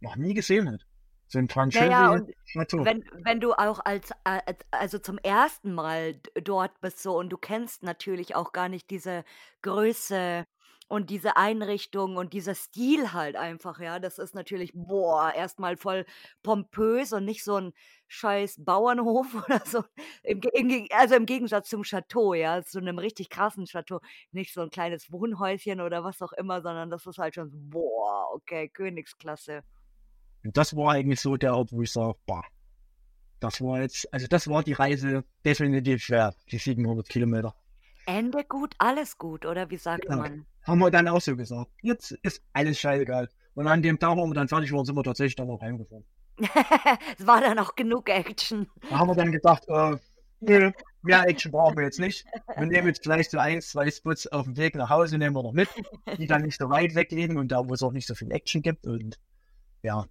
noch nie gesehen hat. So ein Naja, Franchise und Chateau. wenn, wenn du auch als, als- also zum ersten Mal dort bist so und du kennst natürlich auch gar nicht diese Größe und diese Einrichtung und dieser Stil halt einfach, ja, das ist natürlich, boah, erstmal voll pompös und nicht so ein scheiß Bauernhof oder so. Im, im, also im Gegensatz zum Chateau, ja, zu einem richtig krassen Chateau. Nicht so ein kleines Wohnhäuschen oder was auch immer, sondern das ist halt schon, boah, okay, Königsklasse. Und das war eigentlich so der Ort, wo ich sage, boah, das war jetzt, also das war die Reise definitiv wert, die 700 Kilometer. Ende gut, alles gut, oder wie sagt Genau. man? Haben wir dann auch so gesagt. Jetzt ist alles scheißegal. Und an dem Tag, wo wir dann fertig waren, sind wir tatsächlich dann auch heimgefahren. es war dann auch genug Action. Da haben wir dann gedacht, äh, nö, mehr Action brauchen wir jetzt nicht. Wir nehmen jetzt vielleicht so ein, zwei Spots auf dem Weg nach Hause, nehmen wir noch mit, die dann nicht so weit weg liegen und da, wo es auch nicht so viel Action gibt. Und ja,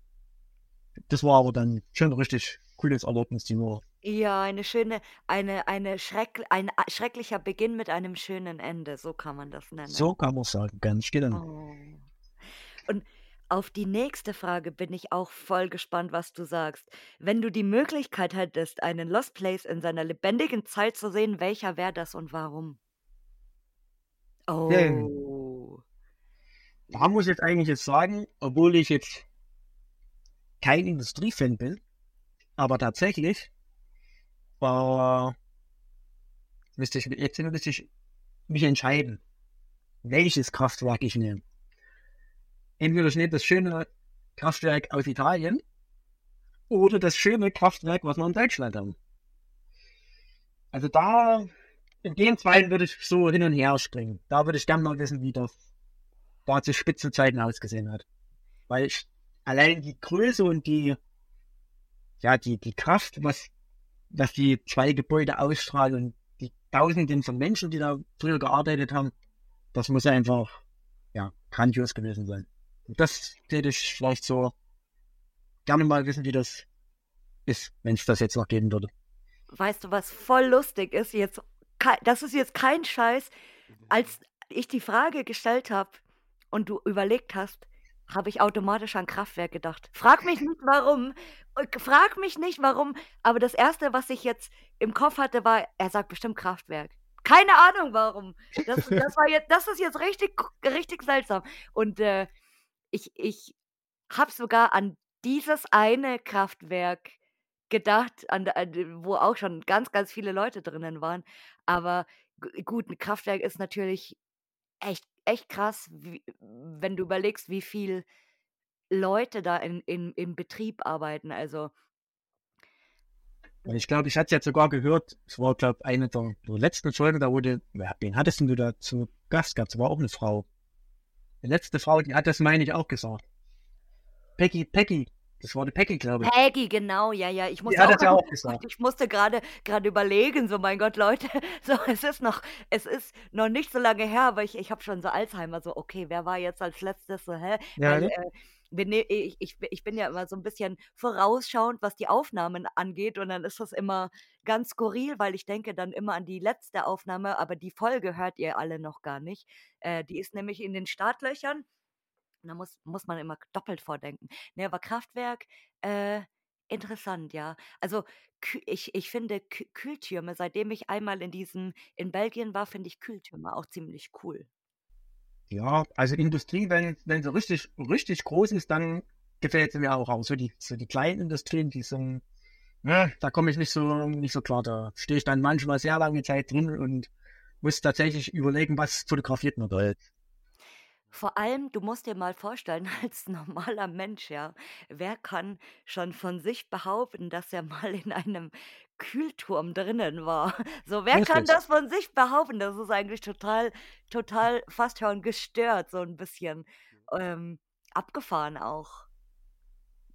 das war aber dann schon richtig cooles Erlebnis, die nur. Ja, eine schöne, eine, eine schreck, ein schrecklicher Beginn mit einem schönen Ende, so kann man das nennen. So kann man sagen, ganz genau. Oh. Und auf die nächste Frage bin ich auch voll gespannt, was du sagst. Wenn du die Möglichkeit hättest, einen Lost Place in seiner lebendigen Zeit zu sehen, welcher wäre das und warum? Ähm. Oh. Da muss ich jetzt eigentlich jetzt sagen, obwohl ich jetzt kein Industriefan bin, aber tatsächlich war, müsste ich, jetzt müsste ich mich entscheiden, welches Kraftwerk ich nehme. Entweder ich nehme das schöne Kraftwerk aus Italien oder das schöne Kraftwerk, was wir in Deutschland haben. Also da, in den zwei würde ich so hin und her springen. Da würde ich gerne mal wissen, wie das da zu Spitzenzeiten ausgesehen hat. Weil ich allein die Größe und die, ja, die, die Kraft, was, was die zwei Gebäude ausstrahlen und die Tausenden von Menschen, die da früher gearbeitet haben, das muss einfach, ja, grandios gewesen sein. Und das hätte ich vielleicht so gerne mal wissen, wie das ist, wenn es das jetzt noch geben würde. Weißt du, was voll lustig ist? Jetzt, das ist jetzt kein Scheiß. Als ich die Frage gestellt habe und du überlegt hast, habe ich automatisch an Kraftwerk gedacht. Frag mich nicht warum. Und Frag mich nicht warum. Aber das erste, was ich jetzt im Kopf hatte, war, er sagt bestimmt Kraftwerk. Keine Ahnung warum. Das, das war jetzt, das ist jetzt richtig, richtig seltsam. Und äh, ich, ich habe sogar an dieses eine Kraftwerk gedacht, an, an, wo auch schon ganz, ganz viele Leute drinnen waren. Aber gu- gut, ein Kraftwerk ist natürlich echt, echt krass, wie, wenn du überlegst, wie viel Leute da in, in, im Betrieb arbeiten. Also, ich glaube, ich hatte jetzt sogar gehört, es war, glaube ich, eine der, der letzten Folgen, da wurde, wen hattest du da zu Gast gehabt? Es war auch eine Frau. Die letzte Frau, die hat das, meine ich, auch gesagt. Peggy, Peggy. Das war die Peggy, glaube ich. Peggy, genau, ja, ja. Ich musste hat auch, ja auch gesagt. ich musste gerade gerade überlegen, so mein Gott, Leute, so es ist noch, es ist noch nicht so lange her, aber ich, ich habe schon so Alzheimer, so okay, wer war jetzt als letztes so, hä? Ja, Weil ne? äh, ne ich, ich, ich bin ja immer so ein bisschen vorausschauend, was die Aufnahmen angeht und dann ist das immer ganz skurril, weil ich denke dann immer an die letzte Aufnahme, aber die Folge hört ihr alle noch gar nicht. Äh, die ist nämlich in den Startlöchern. Da muss, muss man immer doppelt vordenken. Ne, aber Kraftwerk, äh, interessant, ja. Also ich, ich finde Kü- Kühltürme, seitdem ich einmal in diesem, in Belgien war, finde ich Kühltürme auch ziemlich cool. Ja, also Industrie, wenn, wenn sie richtig, richtig groß ist, dann gefällt sie mir auch. auch. So die, so die kleinen Industrien, die sind, ne, da komme ich nicht so, nicht so klar. Da stehe ich dann manchmal sehr lange Zeit drin und muss tatsächlich überlegen, was fotografiert man da jetzt. Vor allem, du musst dir mal vorstellen, als normaler Mensch, ja, wer kann schon von sich behaupten, dass er mal in einem Kühlturm drinnen war? So, wer kann Richtig. das von sich behaupten? Das ist eigentlich total, total fast schon gestört, so ein bisschen ähm, abgefahren auch.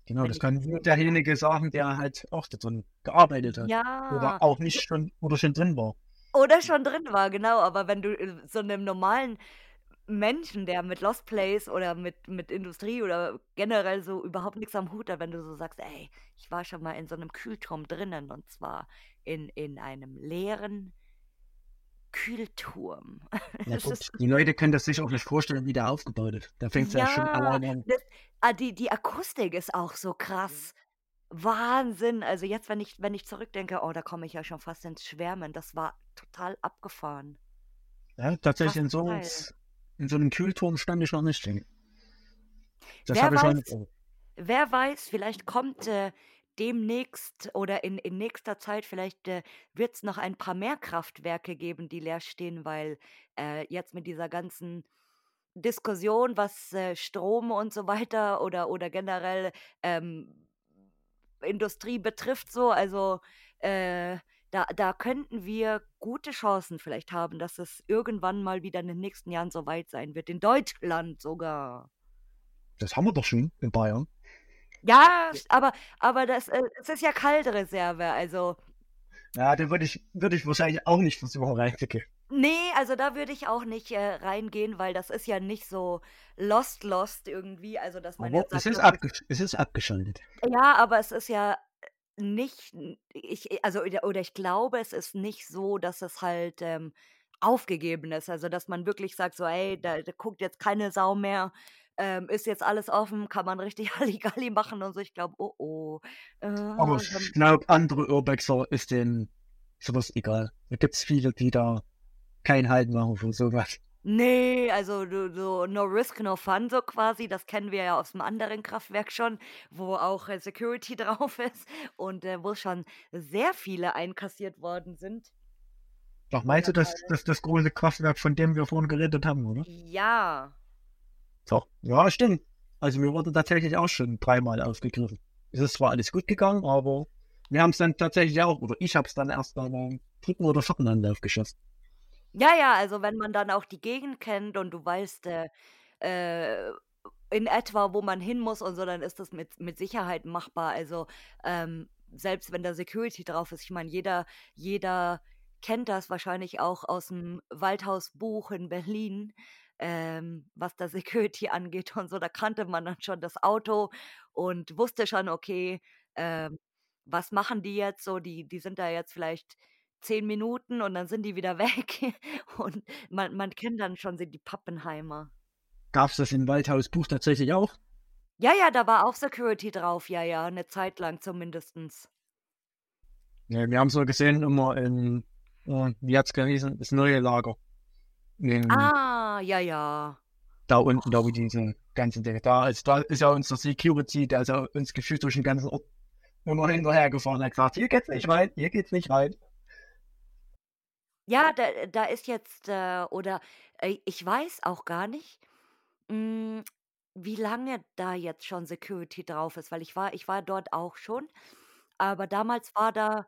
Genau, das kann nur derjenige sagen, der halt auch da drin gearbeitet hat. Ja, Oder auch nicht schon, oder schon drin war. oder schon drin war, genau. Aber wenn du äh, so einem normalen Menschen, der mit Lost Place oder mit, mit Industrie oder generell so überhaupt nichts am Hut hat, wenn du so sagst, ey, ich war schon mal in so einem Kühlturm drinnen und zwar in, in einem leeren Kühlturm. Ja, die Leute können das sich auch nicht vorstellen, wie der aufgebaut ist. Da fängt es ja schon ja, alleine an. das, ah, die, die Akustik ist auch so krass. Wahnsinn. Also jetzt, wenn ich, wenn ich zurückdenke, oh, da komme ich ja schon fast ins Schwärmen. Das war total abgefahren. Ja, tatsächlich in so. In so einem Kühlturm stand ich noch nicht drin. Das Wer habe ich schon. weiß, wer weiß, vielleicht kommt äh, demnächst oder in, in nächster Zeit, vielleicht äh, wird es noch ein paar mehr Kraftwerke geben, die leer stehen, weil äh, jetzt mit dieser ganzen Diskussion, was äh, Strom und so weiter oder, oder generell ähm, Industrie betrifft, so, also äh, da, da könnten wir gute Chancen vielleicht haben, dass es irgendwann mal wieder in den nächsten Jahren so weit sein wird. In Deutschland sogar. Das haben wir doch schon in Bayern. Ja, aber, aber das, äh, es ist ja Kaltreserve, also. Ja, da würde ich, würde ich wahrscheinlich auch nicht versuchen reinzugehen. Nee, also da würde ich auch nicht äh, reingehen, weil das ist ja nicht so lost, lost irgendwie. Also, dass man Aber jetzt es sagt, ist, okay, abgesch es ist abgeschaltet. ja, aber es ist ja nicht, ich, also, oder ich glaube, es ist nicht so, dass es halt ähm, aufgegeben ist. Also, dass man wirklich sagt, so, ey, da, da guckt jetzt keine Sau mehr, ähm, ist jetzt alles offen, kann man richtig Halligalli machen und so. Ich glaube, oh oh. Äh, Aber ich glaube, andere Urbexer ist denen sowas egal. Da gibt es viele, die da keinen Halt machen für sowas. Nee, also du, so no risk, no fun, so quasi. Das kennen wir ja aus dem anderen Kraftwerk schon, wo auch äh, Security drauf ist und äh, wo schon sehr viele einkassiert worden sind. Doch meinst du, das, das das große Kraftwerk, von dem wir vorhin geredet haben, oder? Ja. Doch. Ja, stimmt. Also mir wurde tatsächlich auch schon dreimal aufgegriffen. Es ist zwar alles gut gegangen, aber wir haben es dann tatsächlich auch, oder ich habe es dann erst beim dritten oder vierten Anlauf geschossen. Ja, ja, also wenn man dann auch die Gegend kennt und du weißt äh, äh, in etwa, wo man hin muss und so, dann ist das mit, mit Sicherheit machbar. Also ähm, selbst wenn da Security drauf ist, ich meine, jeder, jeder kennt das wahrscheinlich auch aus dem Waldhausbuch in Berlin, ähm, was da Security angeht und so. Da kannte man dann schon das Auto und wusste schon, okay, ähm, was machen die jetzt so? Die, die sind da jetzt vielleicht zehn Minuten und dann sind die wieder weg. Und man, man kennt dann schon die Pappenheimer. Gab es das im Waldhausbuch tatsächlich auch? Ja, ja, da war auch Security drauf, ja, ja, eine Zeit lang zumindestens. Ja, wir haben es nur gesehen immer in, äh, wie hat's geheißen, das neue Lager. In, Ah, ja, ja. Da unten, da wo diese ganzen Dinge da ist. Da ist ja unser Security, der ist ja uns gefühlt durch den ganzen Ort immer hinterher gefahren. Er hat gesagt, hier geht's nicht rein, hier geht's nicht rein. Ja, da, da ist jetzt, äh, oder äh, ich weiß auch gar nicht, mh, wie lange da jetzt schon Security drauf ist, weil ich war, ich war dort auch schon, aber damals war da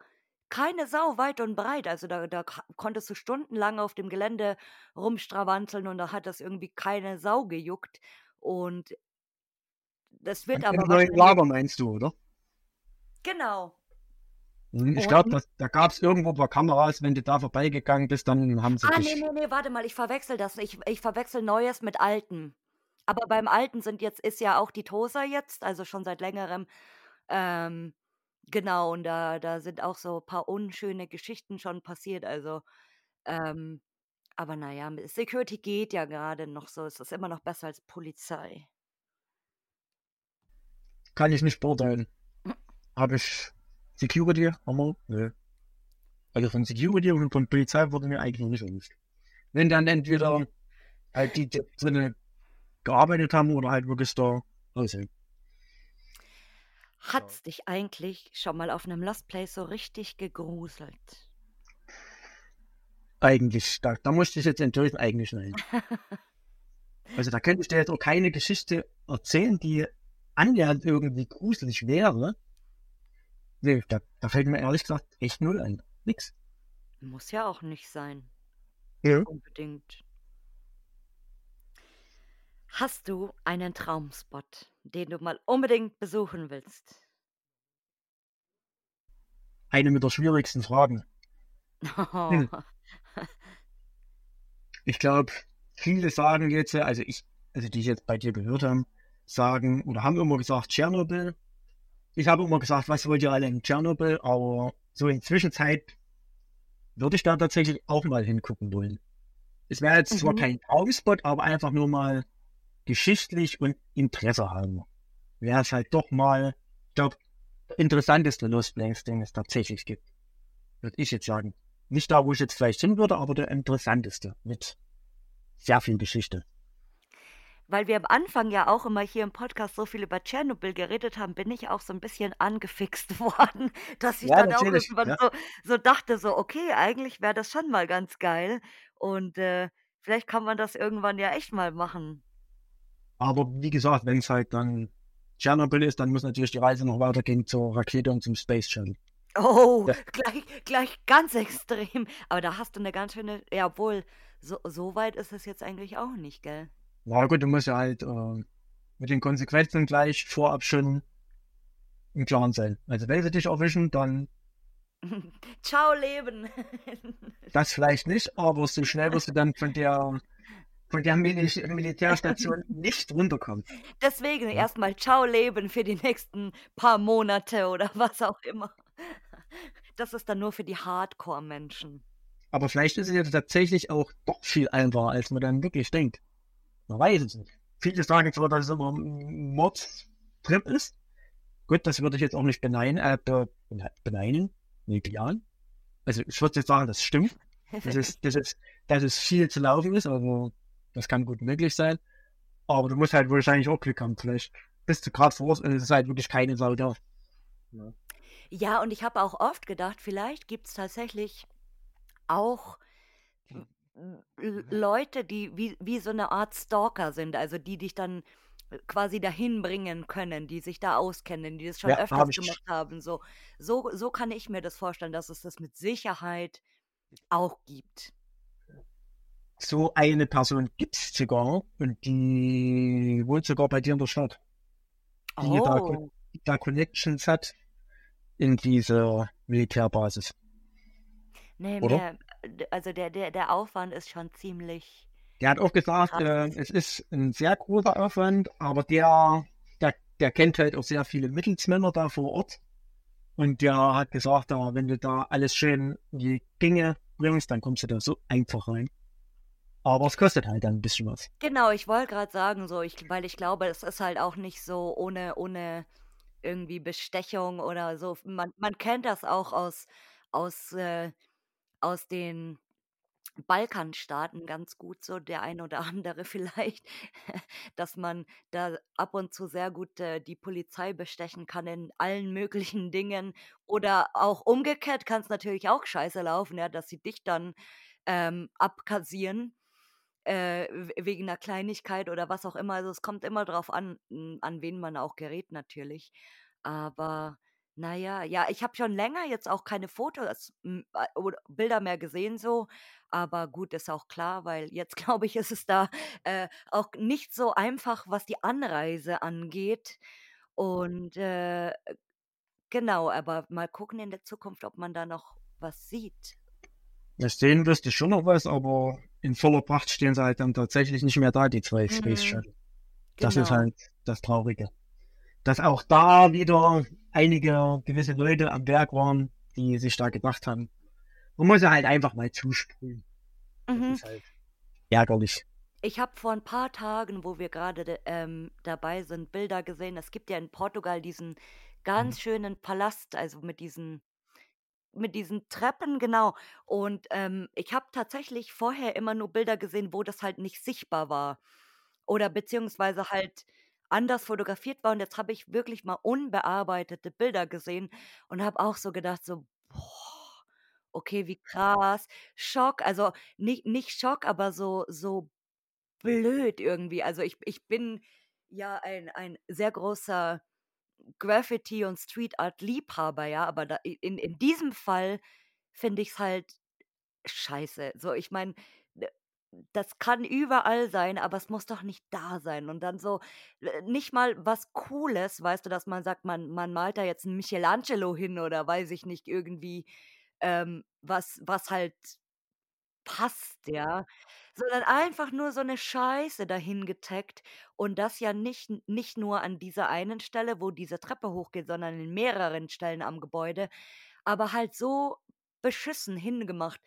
keine Sau weit und breit. Also da, da ka- konntest du stundenlang auf dem Gelände rumstrawanzeln und da hat das irgendwie keine Sau gejuckt. Und das wird Im aber neuen wahrscheinlich, Lager meinst du, oder? genau. Hm, Ich glaube, da gab es irgendwo ein paar Kameras, wenn du da vorbeigegangen bist, dann haben sie Ah, dich. nee, nee, nee, warte mal, ich verwechsel das. Ich, ich verwechsel Neues mit Alten. Aber beim Alten sind jetzt, ist ja auch die Tosa jetzt, also schon seit längerem. Ähm, genau, und da, da sind auch so ein paar unschöne Geschichten schon passiert. Also, ähm, aber naja, Security geht ja gerade noch so. Es ist immer noch besser als Polizei. Kann ich nicht beurteilen. Habe ich Security? Hammer? Nö. Also von Security und von Polizei wurde mir eigentlich noch nicht erwischt. Wenn dann entweder halt die, die drinnen gearbeitet haben oder halt wirklich da aussehen. Hat's dich eigentlich schon mal auf einem Lost Place so richtig gegruselt? Eigentlich, da, da musste ich jetzt enttäuschen, eigentlich nein. Also da könnte ich dir jetzt auch keine Geschichte erzählen, die annähernd irgendwie gruselig wäre. Nee, da, da fällt mir ehrlich gesagt echt null ein. Nix. Muss ja auch nicht sein. Ja. Unbedingt. Hast du einen Traumspot, den du mal unbedingt besuchen willst? Eine mit der schwierigsten Fragen. Hm. Ich glaube, viele sagen jetzt, also ich, also die ich jetzt bei dir gehört haben, sagen oder haben immer gesagt Tschernobyl. Ich habe immer gesagt, was wollt ihr alle in Tschernobyl, aber so in Zwischenzeit würde ich da tatsächlich auch mal hingucken wollen. Es wäre jetzt zwar Mhm. kein Traumspot, aber einfach nur mal geschichtlich und Interesse haben. Wäre es halt doch mal, ich glaube, interessanteste Lost Place, den es tatsächlich gibt. Würde ich jetzt sagen. Nicht da, wo ich jetzt vielleicht hin würde, aber der interessanteste mit sehr viel Geschichte. Weil wir am Anfang ja auch immer hier im Podcast so viel über Tschernobyl geredet haben, bin ich auch so ein bisschen angefixt worden, dass ich Ja, dann auch irgendwann Ja. so, so dachte, so, okay, eigentlich wäre das schon mal ganz geil. Und äh, vielleicht kann man das irgendwann ja echt mal machen. Aber wie gesagt, wenn es halt dann Tschernobyl ist, dann muss natürlich die Reise noch weitergehen zur Rakete und zum Space Shuttle. Oh, Ja. gleich, gleich ganz extrem. Aber da hast du eine ganz schöne, ja, obwohl, so, so weit ist es jetzt eigentlich auch nicht, gell? Na gut, du musst ja halt äh, mit den Konsequenzen gleich vorab schon im Klaren sein. Also wenn sie dich erwischen, dann Ciao, Leben. das vielleicht nicht, aber so schnell wirst du dann von der von der Mil Militärstation nicht runterkommen. Deswegen Ja. erstmal Ciao, Leben für die nächsten paar Monate oder was auch immer. Das ist dann nur für die Hardcore-Menschen. Aber vielleicht ist es jetzt tatsächlich auch doch viel einfacher, als man dann wirklich denkt. Man weiß es nicht. Viele sagen zwar, dass es immer ein Mordstrip ist. Gut, das würde ich jetzt auch nicht beneiden, äh, be beneiden, nee, bejahen. Also ich würde jetzt sagen, das stimmt. Das ist, das ist, dass es viel zu laufen ist, also das kann gut möglich sein. Aber du musst halt wahrscheinlich auch Glück haben. Vielleicht bist du gerade vor Ort und es ist halt wirklich keine Sau da. Ja. Ja, und ich habe auch oft gedacht, vielleicht gibt es tatsächlich auch Leute, die wie, wie so eine Art Stalker sind, also die dich dann äh, quasi dahin bringen können, die sich da auskennen, die das schon Ja, öfters ich gemacht haben. So, so, so kann ich mir das vorstellen, dass es das mit Sicherheit auch gibt. So eine Person gibt's sogar und die wohnt sogar bei dir in der Stadt, die da, Oh, die da Connections hat in diese Militärbasis, nee, oder? d- also der, der, der Aufwand ist schon ziemlich Der hat auch gesagt, äh, es ist ein sehr großer Aufwand, aber der, der, der kennt halt auch sehr viele Mittelsmänner da vor Ort. Und der hat gesagt, da, wenn du da alles schön in die Gänge bringst, dann kommst du da so einfach rein. Aber es kostet halt dann ein bisschen was. Genau, ich wollte gerade sagen, so, ich, weil ich glaube, es ist halt auch nicht so ohne, ohne irgendwie Bestechung oder so. Man, man kennt das auch aus, aus, äh, aus den Balkanstaaten ganz gut, so der ein oder andere vielleicht, dass man da ab und zu sehr gut äh, die Polizei bestechen kann in allen möglichen Dingen. Oder auch umgekehrt kann es natürlich auch scheiße laufen, ja, dass sie dich dann ähm, abkassieren äh, wegen einer Kleinigkeit oder was auch immer. Also es kommt immer drauf an, m, an wen man auch gerät natürlich. Aber naja, ja, ich habe schon länger jetzt auch keine Fotos m, äh, oder Bilder mehr gesehen so. Aber gut, ist auch klar, weil jetzt glaube ich, ist es da äh, auch nicht so einfach, was die Anreise angeht. Und äh, genau, aber mal gucken in der Zukunft, ob man da noch was sieht. Das sehen wirst du schon noch was, aber in voller Pracht stehen sie halt dann tatsächlich nicht mehr da, die zwei Space Mhm, Shuttle. Das ist genau. halt das Traurige. Dass auch da wieder einige gewisse Leute am Werk waren, die sich da gedacht haben, man muss ja halt einfach mal zusprühen. Das Mhm. ist halt ärgerlich. Ich habe vor ein paar Tagen, wo wir gerade de- ähm, dabei sind, Bilder gesehen. Es gibt ja in Portugal diesen Mhm. ganz schönen Palast, also mit diesen, mit diesen Treppen, genau. Und ähm, ich habe tatsächlich vorher immer nur Bilder gesehen, wo das halt nicht sichtbar war. Oder beziehungsweise halt anders fotografiert war. Und jetzt habe ich wirklich mal unbearbeitete Bilder gesehen und habe auch so gedacht, so, boah, okay, wie krass. Schock, also nicht, nicht Schock, aber so, so blöd irgendwie. Also ich, ich bin ja ein, ein sehr großer Graffiti- und Street Art-Liebhaber, ja, aber da, in, in diesem Fall finde ich es halt scheiße. So, ich meine, das kann überall sein, aber es muss doch nicht da sein. Und dann so, äh, nicht mal was Cooles, weißt du, dass man sagt, man, man malt da jetzt ein Michelangelo hin oder weiß ich nicht, irgendwie, ähm, was, was halt passt, ja, sondern einfach nur so eine Scheiße dahin getaggt und das ja nicht nicht nur an dieser einen Stelle, wo diese Treppe hochgeht, sondern in mehreren Stellen am Gebäude, aber halt so beschissen hingemacht.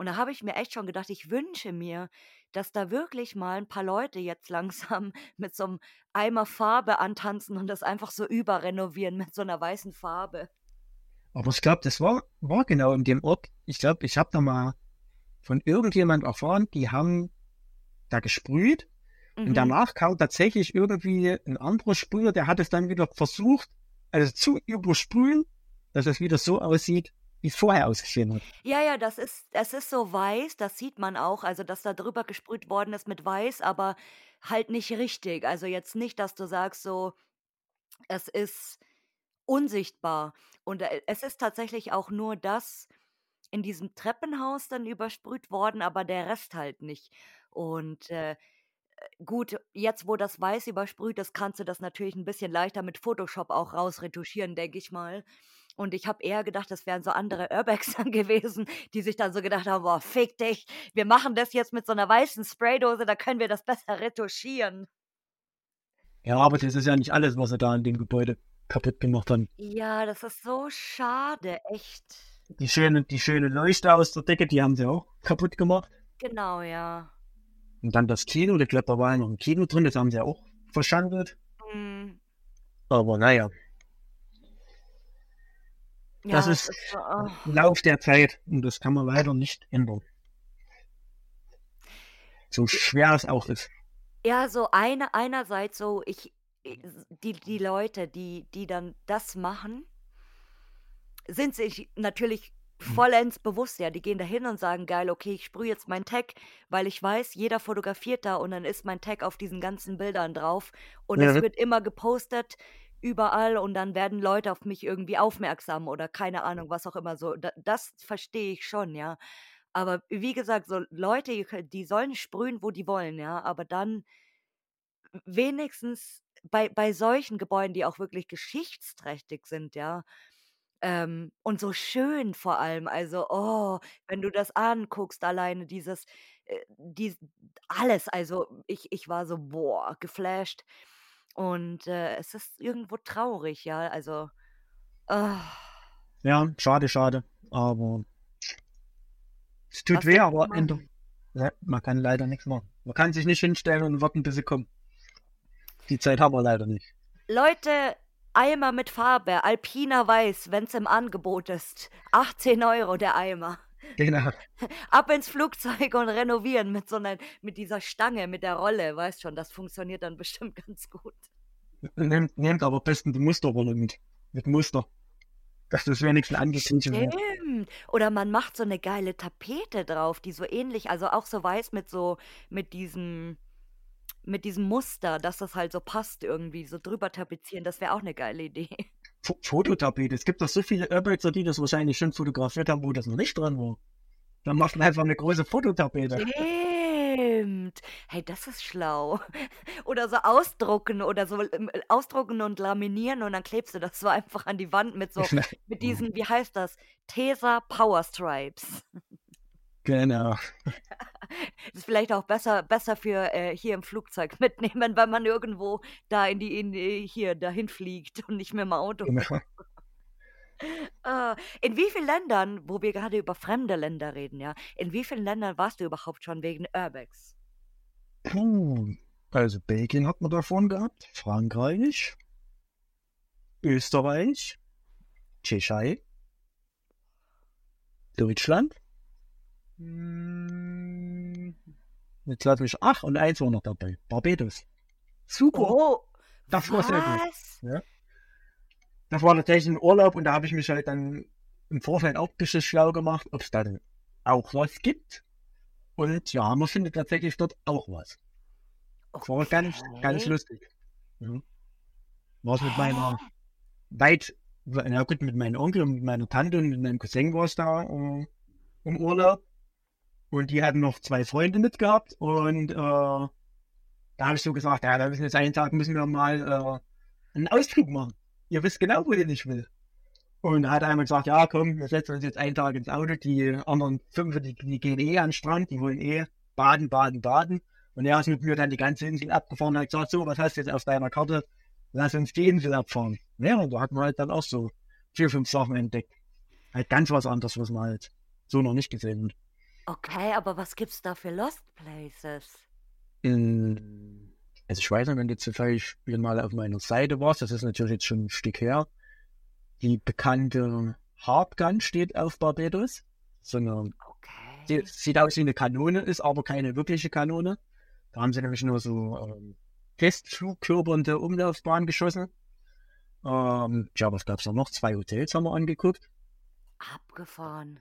Und da habe ich mir echt schon gedacht, ich wünsche mir, dass da wirklich mal ein paar Leute jetzt langsam mit so einem Eimer Farbe antanzen und das einfach so überrenovieren mit so einer weißen Farbe. Aber ich glaube, das war, war genau in dem Ort. Ich glaube, ich habe da mal von irgendjemand erfahren, die haben da gesprüht mhm. und danach kam tatsächlich irgendwie ein anderer Sprüher, der hat es dann wieder versucht, also zu übersprühen, dass es wieder so aussieht, wie es vorher ausgesehen hat. Ja, ja, das ist, das ist so weiß, das sieht man auch, also dass da drüber gesprüht worden ist mit weiß, aber halt nicht richtig. Also jetzt nicht, dass du sagst so, es ist unsichtbar. Und äh, es ist tatsächlich auch nur das in diesem Treppenhaus dann übersprüht worden, aber der Rest halt nicht. Und äh, gut, jetzt wo das weiß übersprüht ist, kannst du das natürlich ein bisschen leichter mit Photoshop auch rausretuschieren, denke ich mal. Und ich habe eher gedacht, das wären so andere Urbex dann gewesen, die sich dann so gedacht haben, boah, fick dich, wir machen das jetzt mit so einer weißen Spraydose, da können wir das besser retuschieren. Ja, aber das ist ja nicht alles, was er da in dem Gebäude kaputt gemacht haben. Ja, das ist so schade, echt. Die schöne, die schöne Leuchte aus der Decke, die haben sie auch kaputt gemacht. Genau, ja. Und dann das Kino, ich glaube, da war ja noch ein Kino drin, das haben sie auch verschandelt. Mhm. Aber naja, ja, das ist das oh. Lauf der Zeit und das kann man leider nicht ändern. So schwer es auch ist. Ja, so eine, einerseits so, ich, die, die Leute, die, die dann das machen, sind sich natürlich hm. vollends bewusst, ja, die gehen da hin und sagen, geil, okay, ich sprühe jetzt meinen Tag, weil ich weiß, jeder fotografiert da und dann ist mein Tag auf diesen ganzen Bildern drauf und ja. es wird immer gepostet, überall und dann werden Leute auf mich irgendwie aufmerksam oder keine Ahnung, was auch immer so. Da, das verstehe ich schon, ja. Aber wie gesagt, so Leute, die sollen sprühen, wo die wollen, ja, aber dann wenigstens bei, bei solchen Gebäuden, die auch wirklich geschichtsträchtig sind, ja, ähm, und so schön vor allem. Also, oh, wenn du das anguckst, alleine dieses, äh, die, alles, also ich, ich war so, boah, geflasht. Und, äh, es ist irgendwo traurig, ja, also, ah. Ja, schade, schade, aber es tut Was weh, aber man? ja, man kann leider nichts machen. Man kann sich nicht hinstellen und warten, bis sie kommen. Die Zeit haben wir leider nicht. Leute, Eimer mit Farbe, Alpina Weiß, wenn es im Angebot ist. 18 Euro der Eimer. Genau. Ab ins Flugzeug und renovieren mit so einer, mit dieser Stange, mit der Rolle, weißt schon, das funktioniert dann bestimmt ganz gut. Nehmt, nehmt aber besten die Musterrolle mit. Mit Muster. Dass das wenigstens angekündigt wird. Stimmt. Oder man macht so eine geile Tapete drauf, die so ähnlich, also auch so weiß mit so, mit diesem, mit diesem Muster, dass das halt so passt irgendwie, so drüber tapezieren, das wäre auch eine geile Idee. Fototapete. Es gibt doch so viele Urbexer, die das wahrscheinlich schon fotografiert haben, wo das noch nicht dran war. Dann macht man einfach eine große Fototapete. Stimmt. Hey, das ist schlau. Oder so ausdrucken oder so ähm, ausdrucken und laminieren und dann klebst du das so einfach an die Wand mit so, mit diesen, wie heißt das? Tesa Power Stripes. Genau. ist vielleicht auch besser, besser für äh, hier im Flugzeug mitnehmen, weil man irgendwo da in die, in die hier dahin fliegt und nicht mehr im Auto. Genau. Uh, in wie vielen Ländern, wo wir gerade über fremde Länder reden, ja, in wie vielen Ländern warst du überhaupt schon wegen Urbex? Puh, also Belgien hat man davon gehabt, Frankreich, Österreich, Tschechei, Deutschland. Jetzt lass mich. Ach, und eins war noch dabei. Barbados. Super. Oh, das war sehr gut. Ja. Das war tatsächlich ein Urlaub und da habe ich mich halt dann im Vorfeld auch ein bisschen schlau gemacht, ob es da denn auch was gibt. Und ja, man findet tatsächlich dort auch was. Das war ganz, ganz lustig. Ja. War es mit meiner weit, ja gut, mit meinem Onkel und mit meiner Tante und mit meinem Cousin war es da äh, im Urlaub. Und die hatten noch zwei Freunde mitgehabt. Und äh, da habe ich so gesagt, ja, da müssen jetzt einen Tag müssen wir mal äh, einen Ausflug machen. Ihr wisst genau, wo ihr nicht will. Und da hat einmal gesagt, ja, komm, wir setzen uns jetzt einen Tag ins Auto. Die anderen fünf, die, die gehen eh an den Strand, die wollen eh baden, baden, baden. Und er ist mit mir dann die ganze Insel abgefahren und hat gesagt, so, was hast du jetzt auf deiner Karte? Lass uns die Insel abfahren. Ja, und da hat man halt dann auch so vier, fünf Sachen entdeckt. Halt ganz was anderes, was man halt so noch nicht gesehen hat. Okay, aber was gibt's da für Lost Places? In, also ich weiß nicht, wenn du zufällig mal auf meiner Seite warst, das ist natürlich jetzt schon ein Stück her. Die bekannte Harpgun steht auf Barbados. So eine, Okay. sieht aus wie eine Kanone, ist aber keine wirkliche Kanone. Da haben sie nämlich nur so ähm, Testflugkörpernde Umlaufbahn geschossen. Ähm, ja, was gab's da noch? Zwei Hotels haben wir angeguckt. Abgefahren.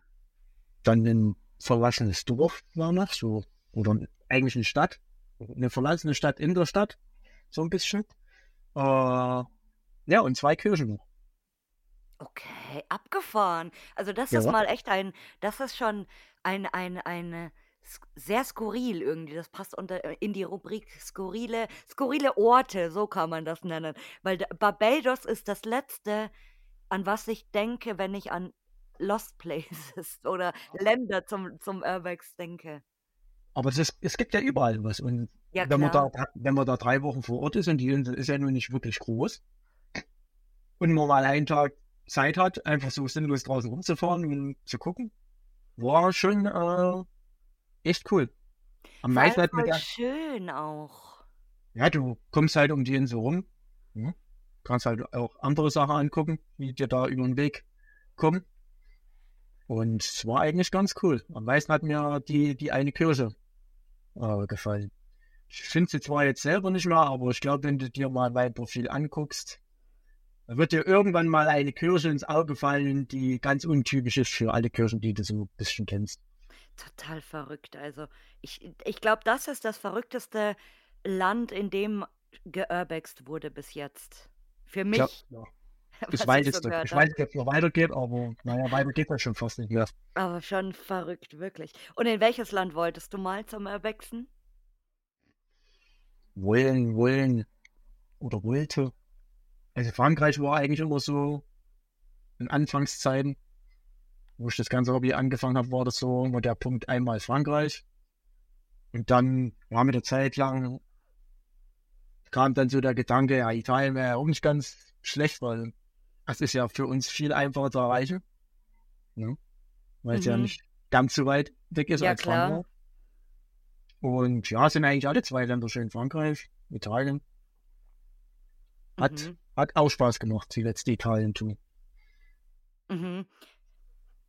Dann ein verlassenes Dorf war noch, so, oder eigentlich eine Stadt. Eine verlassene Stadt in der Stadt, so ein bisschen. Äh, ja, und zwei Kirchen noch. Okay, abgefahren. Also das Ja, ist mal echt ein, das ist schon ein, ein, eine sk- sehr skurril irgendwie. Das passt unter äh, in die Rubrik skurrile, skurrile Orte, so kann man das nennen. Weil Barbados ist das letzte, an was ich denke, wenn ich an Lost Places oder Länder zum, zum Urbex denke. Aber es, ist, es gibt ja überall was. Und Ja, wenn man, da, wenn man da drei Wochen vor Ort ist und die Insel ist ja nun nicht wirklich groß und man mal einen Tag Zeit hat, einfach so sinnlos draußen rumzufahren und zu gucken, war schon äh, echt cool. Am meisten hat mir der, schön auch. ja, du kommst halt um die Insel rum, hm? kannst halt auch andere Sachen angucken, die dir da über den Weg kommen. Und es war eigentlich ganz cool. Am meisten hat mir die, die eine Kirche äh, gefallen. Ich finde sie zwar jetzt selber nicht mehr, aber ich glaube, wenn du dir mal mein Profil anguckst, wird dir irgendwann mal eine Kirche ins Auge fallen, die ganz untypisch ist für alle Kirchen, die du so ein bisschen kennst. Total verrückt. Also ich, ich glaube, das ist das verrückteste Land, in dem geurbext wurde bis jetzt. Für mich, ja, was das ich weiß so ob es noch weitergeht, aber naja, weiter geht das schon fast nicht mehr. Aber schon verrückt, wirklich. Und in welches Land wolltest du mal zum Urbexen? Wollen, wollen oder wollte. Also Frankreich war eigentlich immer so in Anfangszeiten, wo ich das ganze Hobby angefangen habe, war das so immer der Punkt einmal Frankreich. Und dann war mit der Zeit lang, kam dann so der Gedanke, ja, Italien wäre ja auch nicht ganz schlecht, weil das ist ja für uns viel einfacher zu erreichen. Ne? Weil es ja Mhm. nicht ganz so weit weg ist Ja, als klar. Frankreich. Und ja, sind eigentlich alle zwei Länder schön. Frankreich, Italien. Hat, Mhm. hat auch Spaß gemacht, die letzte Italien-Tour. Mhm.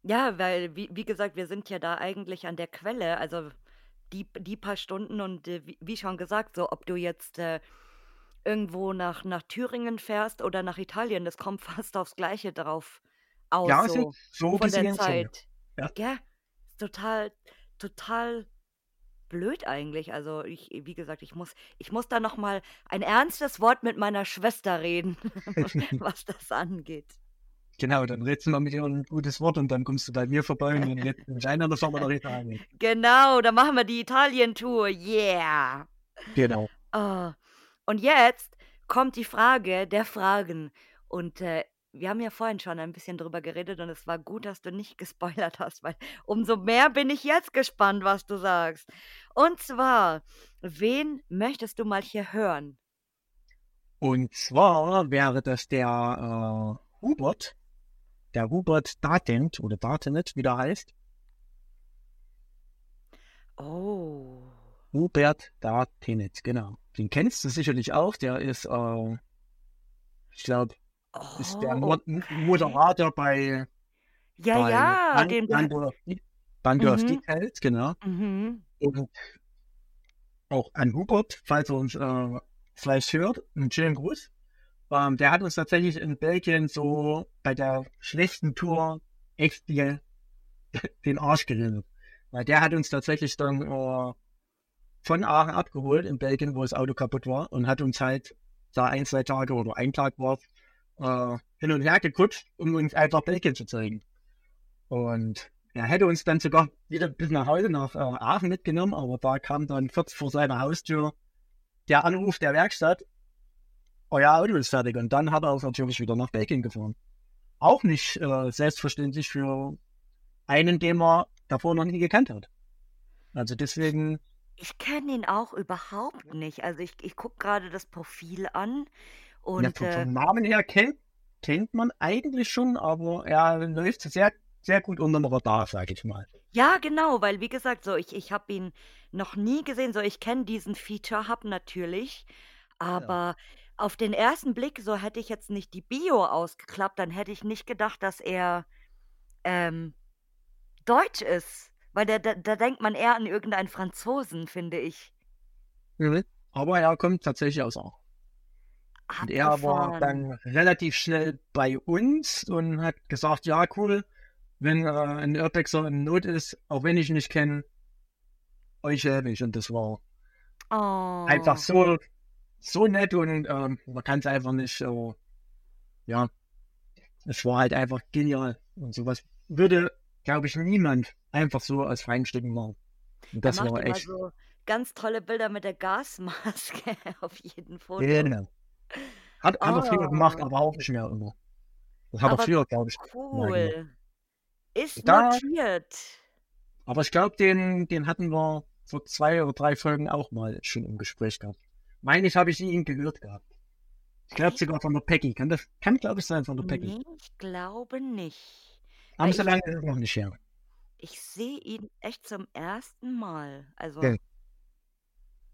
Ja, weil, wie, wie gesagt, wir sind ja da eigentlich an der Quelle. Also die, die paar Stunden und äh, wie, wie schon gesagt, so ob du jetzt äh, irgendwo nach, nach Thüringen fährst oder nach Italien, das kommt fast aufs Gleiche drauf aus, Ja, so, so so von der. Zeit. Ja. Gell? Ist total, total blöd eigentlich. Also ich, wie gesagt, ich muss, ich muss da noch mal ein ernstes Wort mit meiner Schwester reden, was das angeht. Genau, dann redest du mal mit ihr ein gutes Wort und dann kommst du bei mir vorbei und dann redest du mit einer, dann fahren wir nach Italien. Genau, dann machen wir die Italien-Tour. Yeah. Genau. Oh. Und jetzt kommt die Frage der Fragen. Und äh, wir haben ja vorhin schon ein bisschen drüber geredet und es war gut, dass du nicht gespoilert hast, weil umso mehr bin ich jetzt gespannt, was du sagst. Und zwar, wen möchtest du mal hier hören? Und zwar wäre das der äh, Hubert, der Hubert Datent oder Datenet, wie der heißt. Oh. Hubert Datenet, genau. Den kennst du sicherlich auch, der ist, äh, ich glaube, ist der Oh, okay. Moderator bei, Ja, bei ja, Ban den. Band Band of. Details, genau. Mhm. Und auch an Hubert, falls er uns äh, vielleicht hört, einen schönen Gruß. Ähm, der hat uns tatsächlich in Belgien so bei der schlechten Tour echt die, den Arsch gerettet. Weil der hat uns tatsächlich dann äh, von Aachen abgeholt in Belgien, wo das Auto kaputt war und hat uns halt da ein, zwei Tage oder ein Tag war äh, hin und her gekutscht, um uns einfach Belgien zu zeigen. Und er hätte uns dann sogar wieder bis nach Hause nach äh, Aachen mitgenommen, aber da kam dann kurz vor seiner Haustür der Anruf der Werkstatt, euer Auto ist fertig. Und dann hat er uns natürlich wieder nach Belgien gefahren. Auch nicht äh, selbstverständlich für einen, den man davor noch nie gekannt hat. Also deswegen, Ich kenne ihn auch überhaupt nicht. Also ich, ich gucke gerade das Profil an ja, und vom, äh, vom Namen her kennt, kennt man eigentlich schon, aber er läuft sehr, sehr gut unterm Radar, sage ich mal. Ja, genau, weil wie gesagt, so ich ich habe ihn noch nie gesehen, so ich kenne diesen Feature Hub natürlich, Ja. aber auf den ersten Blick, so hätte ich jetzt nicht die Bio ausgeklappt, dann hätte ich nicht gedacht, dass er, ähm, deutsch ist, weil da da da denkt man eher an irgendeinen Franzosen, finde ich. Mhm. Aber er kommt tatsächlich aus Aachen. Und er war dann relativ schnell bei uns und hat gesagt, ja, cool, wenn äh, ein Urbexer in Not ist, auch wenn ich ihn nicht kenne, euch helfe ich. Und das war einfach Oh. so, so nett und ähm, man kann es einfach nicht, äh, ja, es war halt einfach genial. Und sowas würde, glaube ich, niemand einfach so als Feinstücken machen. Und Er das war echt. so ganz tolle Bilder mit der Gasmaske auf jedem Foto. Genau. Hat, hat er früher gemacht, Oh. aber auch nicht mehr immer. Das hat er Aber früher, glaube ich, cool. Ist Da, notiert. aber ich glaube, den, den hatten wir vor zwei oder drei Folgen auch mal schon im Gespräch gehabt. Meine ich, habe ich ihn gehört gehabt. Ich glaube sogar von der Peggy. Kann das, kann glaube ich sein von der Peggy. Nee, ich glaube nicht. Aber so lange ist es noch nicht her. Ich sehe ihn echt zum ersten Mal. Also Ja.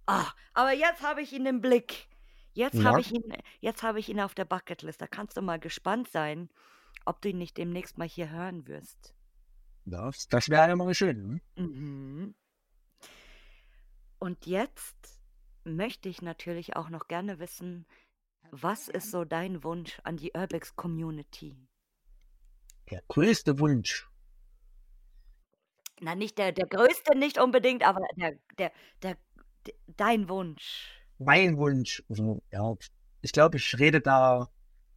ah, aber jetzt habe ich ihn im Blick. Jetzt habe ich ihn jetzt habe ich ihn auf der Bucketlist. Da kannst du mal gespannt sein, ob du ihn nicht demnächst mal hier hören wirst. Das, das wäre ja mal schön. Ne? Mhm. Und jetzt möchte ich natürlich auch noch gerne wissen, was ist so dein Wunsch an die Urbex Community? Der größte Wunsch. Na, nicht der der größte nicht unbedingt, aber der der der d dein Wunsch. Mein Wunsch. Also, ja, ich glaube, ich rede da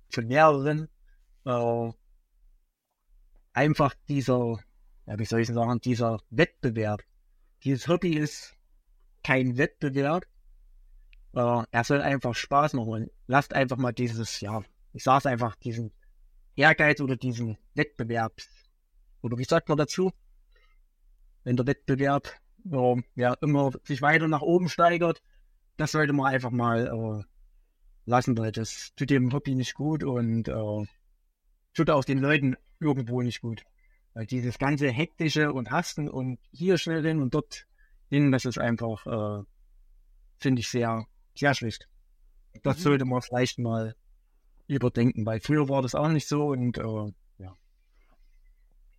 von mehreren. Äh, einfach dieser, ja, wie soll ich sagen, dieser Wettbewerb. Dieses Hobby ist kein Wettbewerb. Äh, er soll einfach Spaß machen. Lasst einfach mal dieses, ja, ich sag's einfach, diesen Ehrgeiz oder diesen Wettbewerbs, oder wie sagt man dazu? Wenn der Wettbewerb äh, ja immer sich weiter nach oben steigert, das sollte man einfach mal äh, lassen, weil das tut dem Hobby nicht gut und äh, tut auch den Leuten irgendwo nicht gut. Weil dieses ganze hektische und Hasten und hier schnell hin und dort hin, das ist einfach, äh, finde ich sehr, sehr schlecht. Das Mhm. sollte man vielleicht mal überdenken, weil früher war das auch nicht so und äh.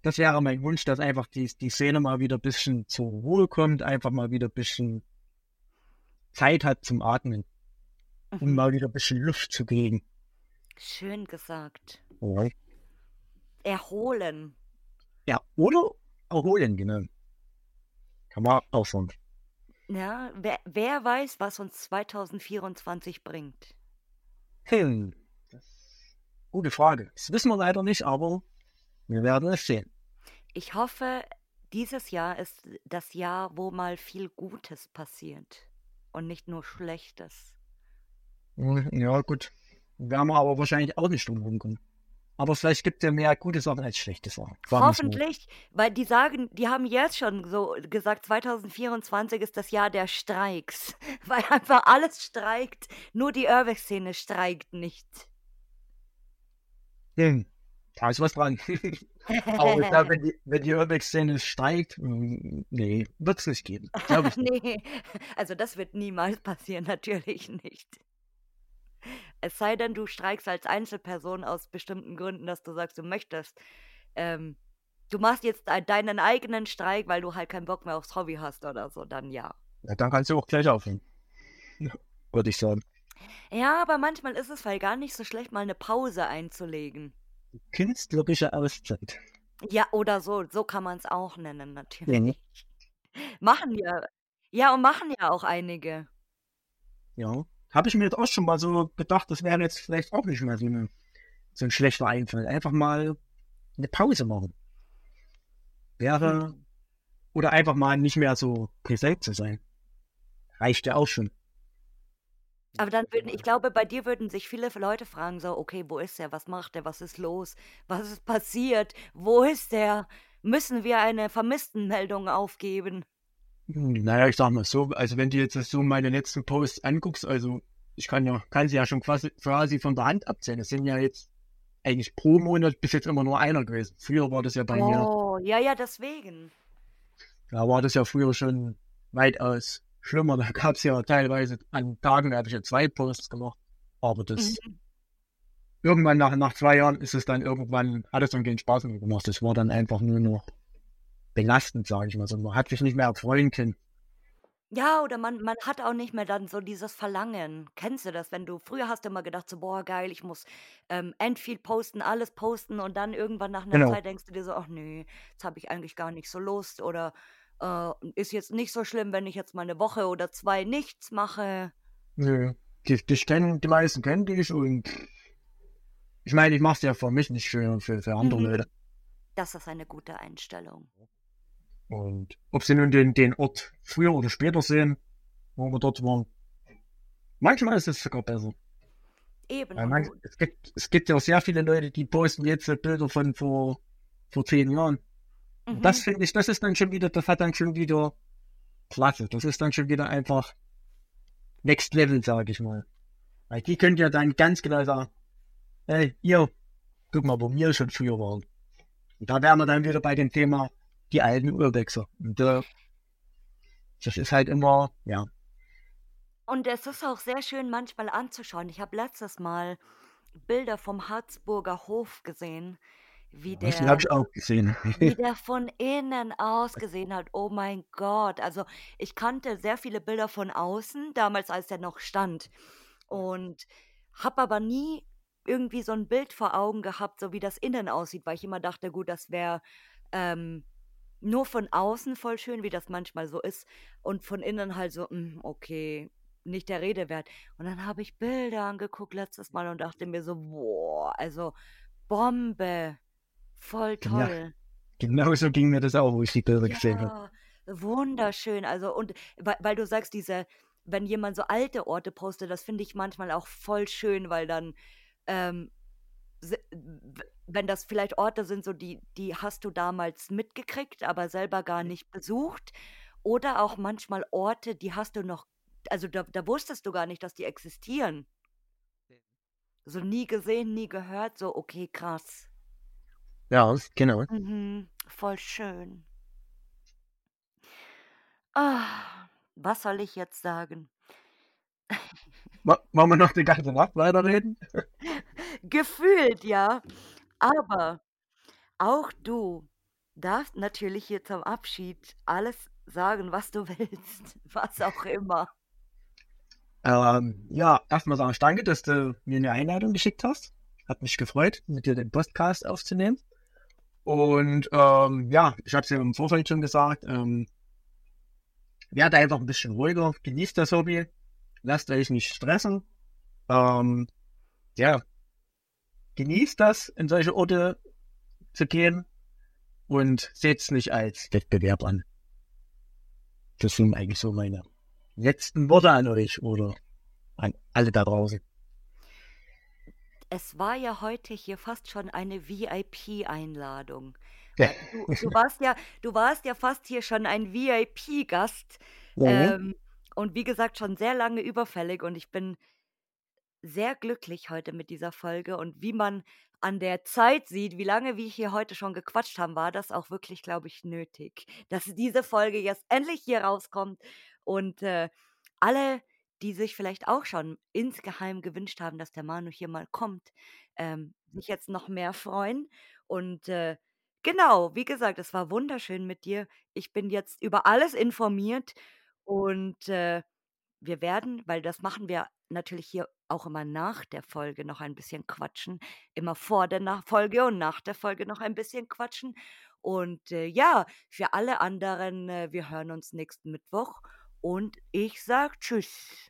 Das wäre mein Wunsch, dass einfach die, die Szene mal wieder ein bisschen zur Ruhe kommt, einfach mal wieder ein bisschen Zeit hat zum Atmen und Mhm. mal wieder ein bisschen Luft zu kriegen. Schön gesagt. Ja, Erholen. ja oder erholen, genau. Kann man auch sagen. Ja, wer wer weiß, was uns 2024 bringt. Hm, gute Frage. Das wissen wir leider nicht, aber wir werden es sehen. Ich hoffe, dieses Jahr ist das Jahr, wo mal viel Gutes passiert und nicht nur Schlechtes. Ja, gut. Werden wir aber wahrscheinlich auch nicht drum kommen. Aber vielleicht gibt es ja mehr gute Sachen als schlechte Sachen. Hoffentlich, weil die sagen, die haben jetzt schon so gesagt, 2024 ist das Jahr der Streiks, weil einfach alles streikt, nur die Urbex-Szene streikt nicht. Hm, da ist was dran. aber ich glaube, wenn die, wenn die Urbex-Szene steigt, hm, nee, wird es nicht geben. Nee, also das wird niemals passieren, natürlich nicht. Es sei denn, du streikst als Einzelperson aus bestimmten Gründen, dass du sagst, du möchtest. Ähm, du machst jetzt de- deinen eigenen Streik, weil du halt keinen Bock mehr aufs Hobby hast oder so, dann ja. Ja, dann kannst du auch gleich aufhören. Würde ich sagen. Ja, aber manchmal ist es halt gar nicht so schlecht, mal eine Pause einzulegen. Künstlerische Auszeit. Ja, oder so, so kann man es auch nennen, Mhm. natürlich. Machen ja, ja, und machen ja auch einige. Ja. Habe ich mir jetzt auch schon mal so gedacht, das wäre jetzt vielleicht auch nicht mehr so, eine, so ein schlechter Einfall. Einfach mal eine Pause machen. Wäre, Hm. oder einfach mal nicht mehr so präsent zu sein. Reicht ja auch schon. Aber dann würden, ich glaube, bei dir würden sich viele Leute fragen, so, okay, wo ist er? Was macht er? Was ist los? Was ist passiert? Wo ist er? Müssen wir eine Vermisstenmeldung aufgeben? Hm, Naja, ich sag mal so, also wenn du jetzt so meine letzten Posts anguckst, also ich kann ja, kann sie ja schon quasi, quasi von der Hand abzählen. Es sind ja jetzt eigentlich pro Monat bis jetzt immer nur einer gewesen. Früher war das ja bei mir. Oh, ja, ja, deswegen. Da war das ja früher schon weitaus schlimmer. Da gab es ja teilweise an Tagen, da habe ich ja zwei Posts gemacht. Aber das mhm. irgendwann nach, nach zwei Jahren ist es dann irgendwann, hat es dann keinen Spaß mehr gemacht. Das war dann einfach nur noch belastend, sage ich mal. So, man hat sich nicht mehr erfreuen können. Ja, oder man man hat auch nicht mehr dann so dieses Verlangen. Kennst du das, wenn du früher hast du immer gedacht so: „Boah, geil, ich muss, ähm, end viel posten, alles posten“ und dann irgendwann nach einer Genau. Zeit denkst du dir so: „Ach ne, jetzt habe ich eigentlich gar nicht so Lust“ oder, äh, „ist jetzt nicht so schlimm, wenn ich jetzt mal 'ne Woche oder 2 nichts mache.“ Nö. Die dich kennen die meisten kennen dich und ich meine, ich mache es ja für mich, nicht für für für andere Mhm. Leute. Das ist eine gute Einstellung. Und ob sie nun den den Ort früher oder später sehen, wo wir dort waren manchmal ist es sogar besser. Eben und du es gibt es gibt ja auch sehr viele Leute, die posten jetzt Bilder von vor vor 10 Jahren. Und das Mhm. finde ich das ist dann schon wieder das hat dann schon wieder Klasse. Das ist dann schon wieder einfach Next Level, sage ich mal. Weil die könnt ja dann ganz genau sagen: „Hey, ihr, guck mal, wo wir schon früher waren.“ Und da wären wir dann wieder bei dem Thema die alten Uhrwechsel. Und, äh das ist halt immer ja. Und es ist auch sehr schön manchmal anzuschauen. Ich habe letztes Mal Bilder vom Harzburger Hof gesehen, wie der habe ich auch gesehen. wie der von innen ausgesehen hat. Oh mein Gott. Also, ich kannte sehr viele Bilder von außen, damals, als der noch stand und habe aber nie irgendwie so 'n Bild vor Augen gehabt, so wie das innen aussieht, weil ich immer dachte: „Gut, das wäre, ähm, nur von außen voll schön, wie das manchmal so ist und von innen halt so, hm, okay, nicht der Rede wert.“ Und dann habe ich Bilder angeguckt letztes Mal und dachte mir so: „Boah, also Bombe, voll Ja, toll.“ genauso ging mir das auch, wo ich die Bilder gesehen habe. Ja, wunderschön. Also und weil weil du sagst, diese wenn jemand so alte Orte postet, das finde ich manchmal auch voll schön, weil dann, ähm, wenn das vielleicht Orte sind, so die die hast du damals mitgekriegt, aber selber gar nicht besucht oder auch manchmal Orte, die hast du noch also da da wusstest du gar nicht, dass die existieren. So nie gesehen, nie gehört, so okay, krass. Ja, genau. Mhm, voll schön. Ah, was soll ich jetzt sagen? Wo wollen wir noch die ganze Nacht weiterreden? Gefühlt, ja. Aber auch du darfst natürlich hier zum Abschied alles sagen, was du willst, was auch immer. Ähm, ja, erst mal sage ich danke, dass du mir 'ne Einladung geschickt hast. Hat mich gefreut, mit dir den Podcast aufzunehmen. Und, ähm, ja, ich habe es ja im Vorfeld schon gesagt, ähm werdet einfach 'n bisschen ruhiger, genießt das Hobby, lasst euch nicht stressen. Ähm, ja. Genießt das, in solche Orte zu gehen und seht's nicht als Wettbewerb an. Das sind eigentlich so meine letzten Worte an euch oder an alle da draußen. Es war ja heute hier fast schon eine VIP-Einladung. Weil du du warst ja du warst ja fast hier schon ein VIP-Gast, Mhm. ähm, und wie gesagt, schon sehr lange überfällig und ich bin sehr glücklich heute mit dieser Folge und wie man an der Zeit sieht, wie lange wir hier heute schon gequatscht haben, war das auch wirklich, glaube ich, nötig, dass diese Folge jetzt endlich hier rauskommt und, äh, alle, die sich vielleicht auch schon insgeheim gewünscht haben, dass der Manu hier mal kommt, ähm, sich jetzt noch mehr freuen und, äh, genau, wie gesagt, es war wunderschön mit dir. Ich bin jetzt über alles informiert und, äh, wir werden weil das machen wir natürlich hier auch immer nach der Folge noch ein bisschen quatschen, immer vor der nach Folge und nach der Folge noch ein bisschen quatschen und, äh, ja, für alle anderen, äh, wir hören uns nächsten Mittwoch und ich sage tschüss.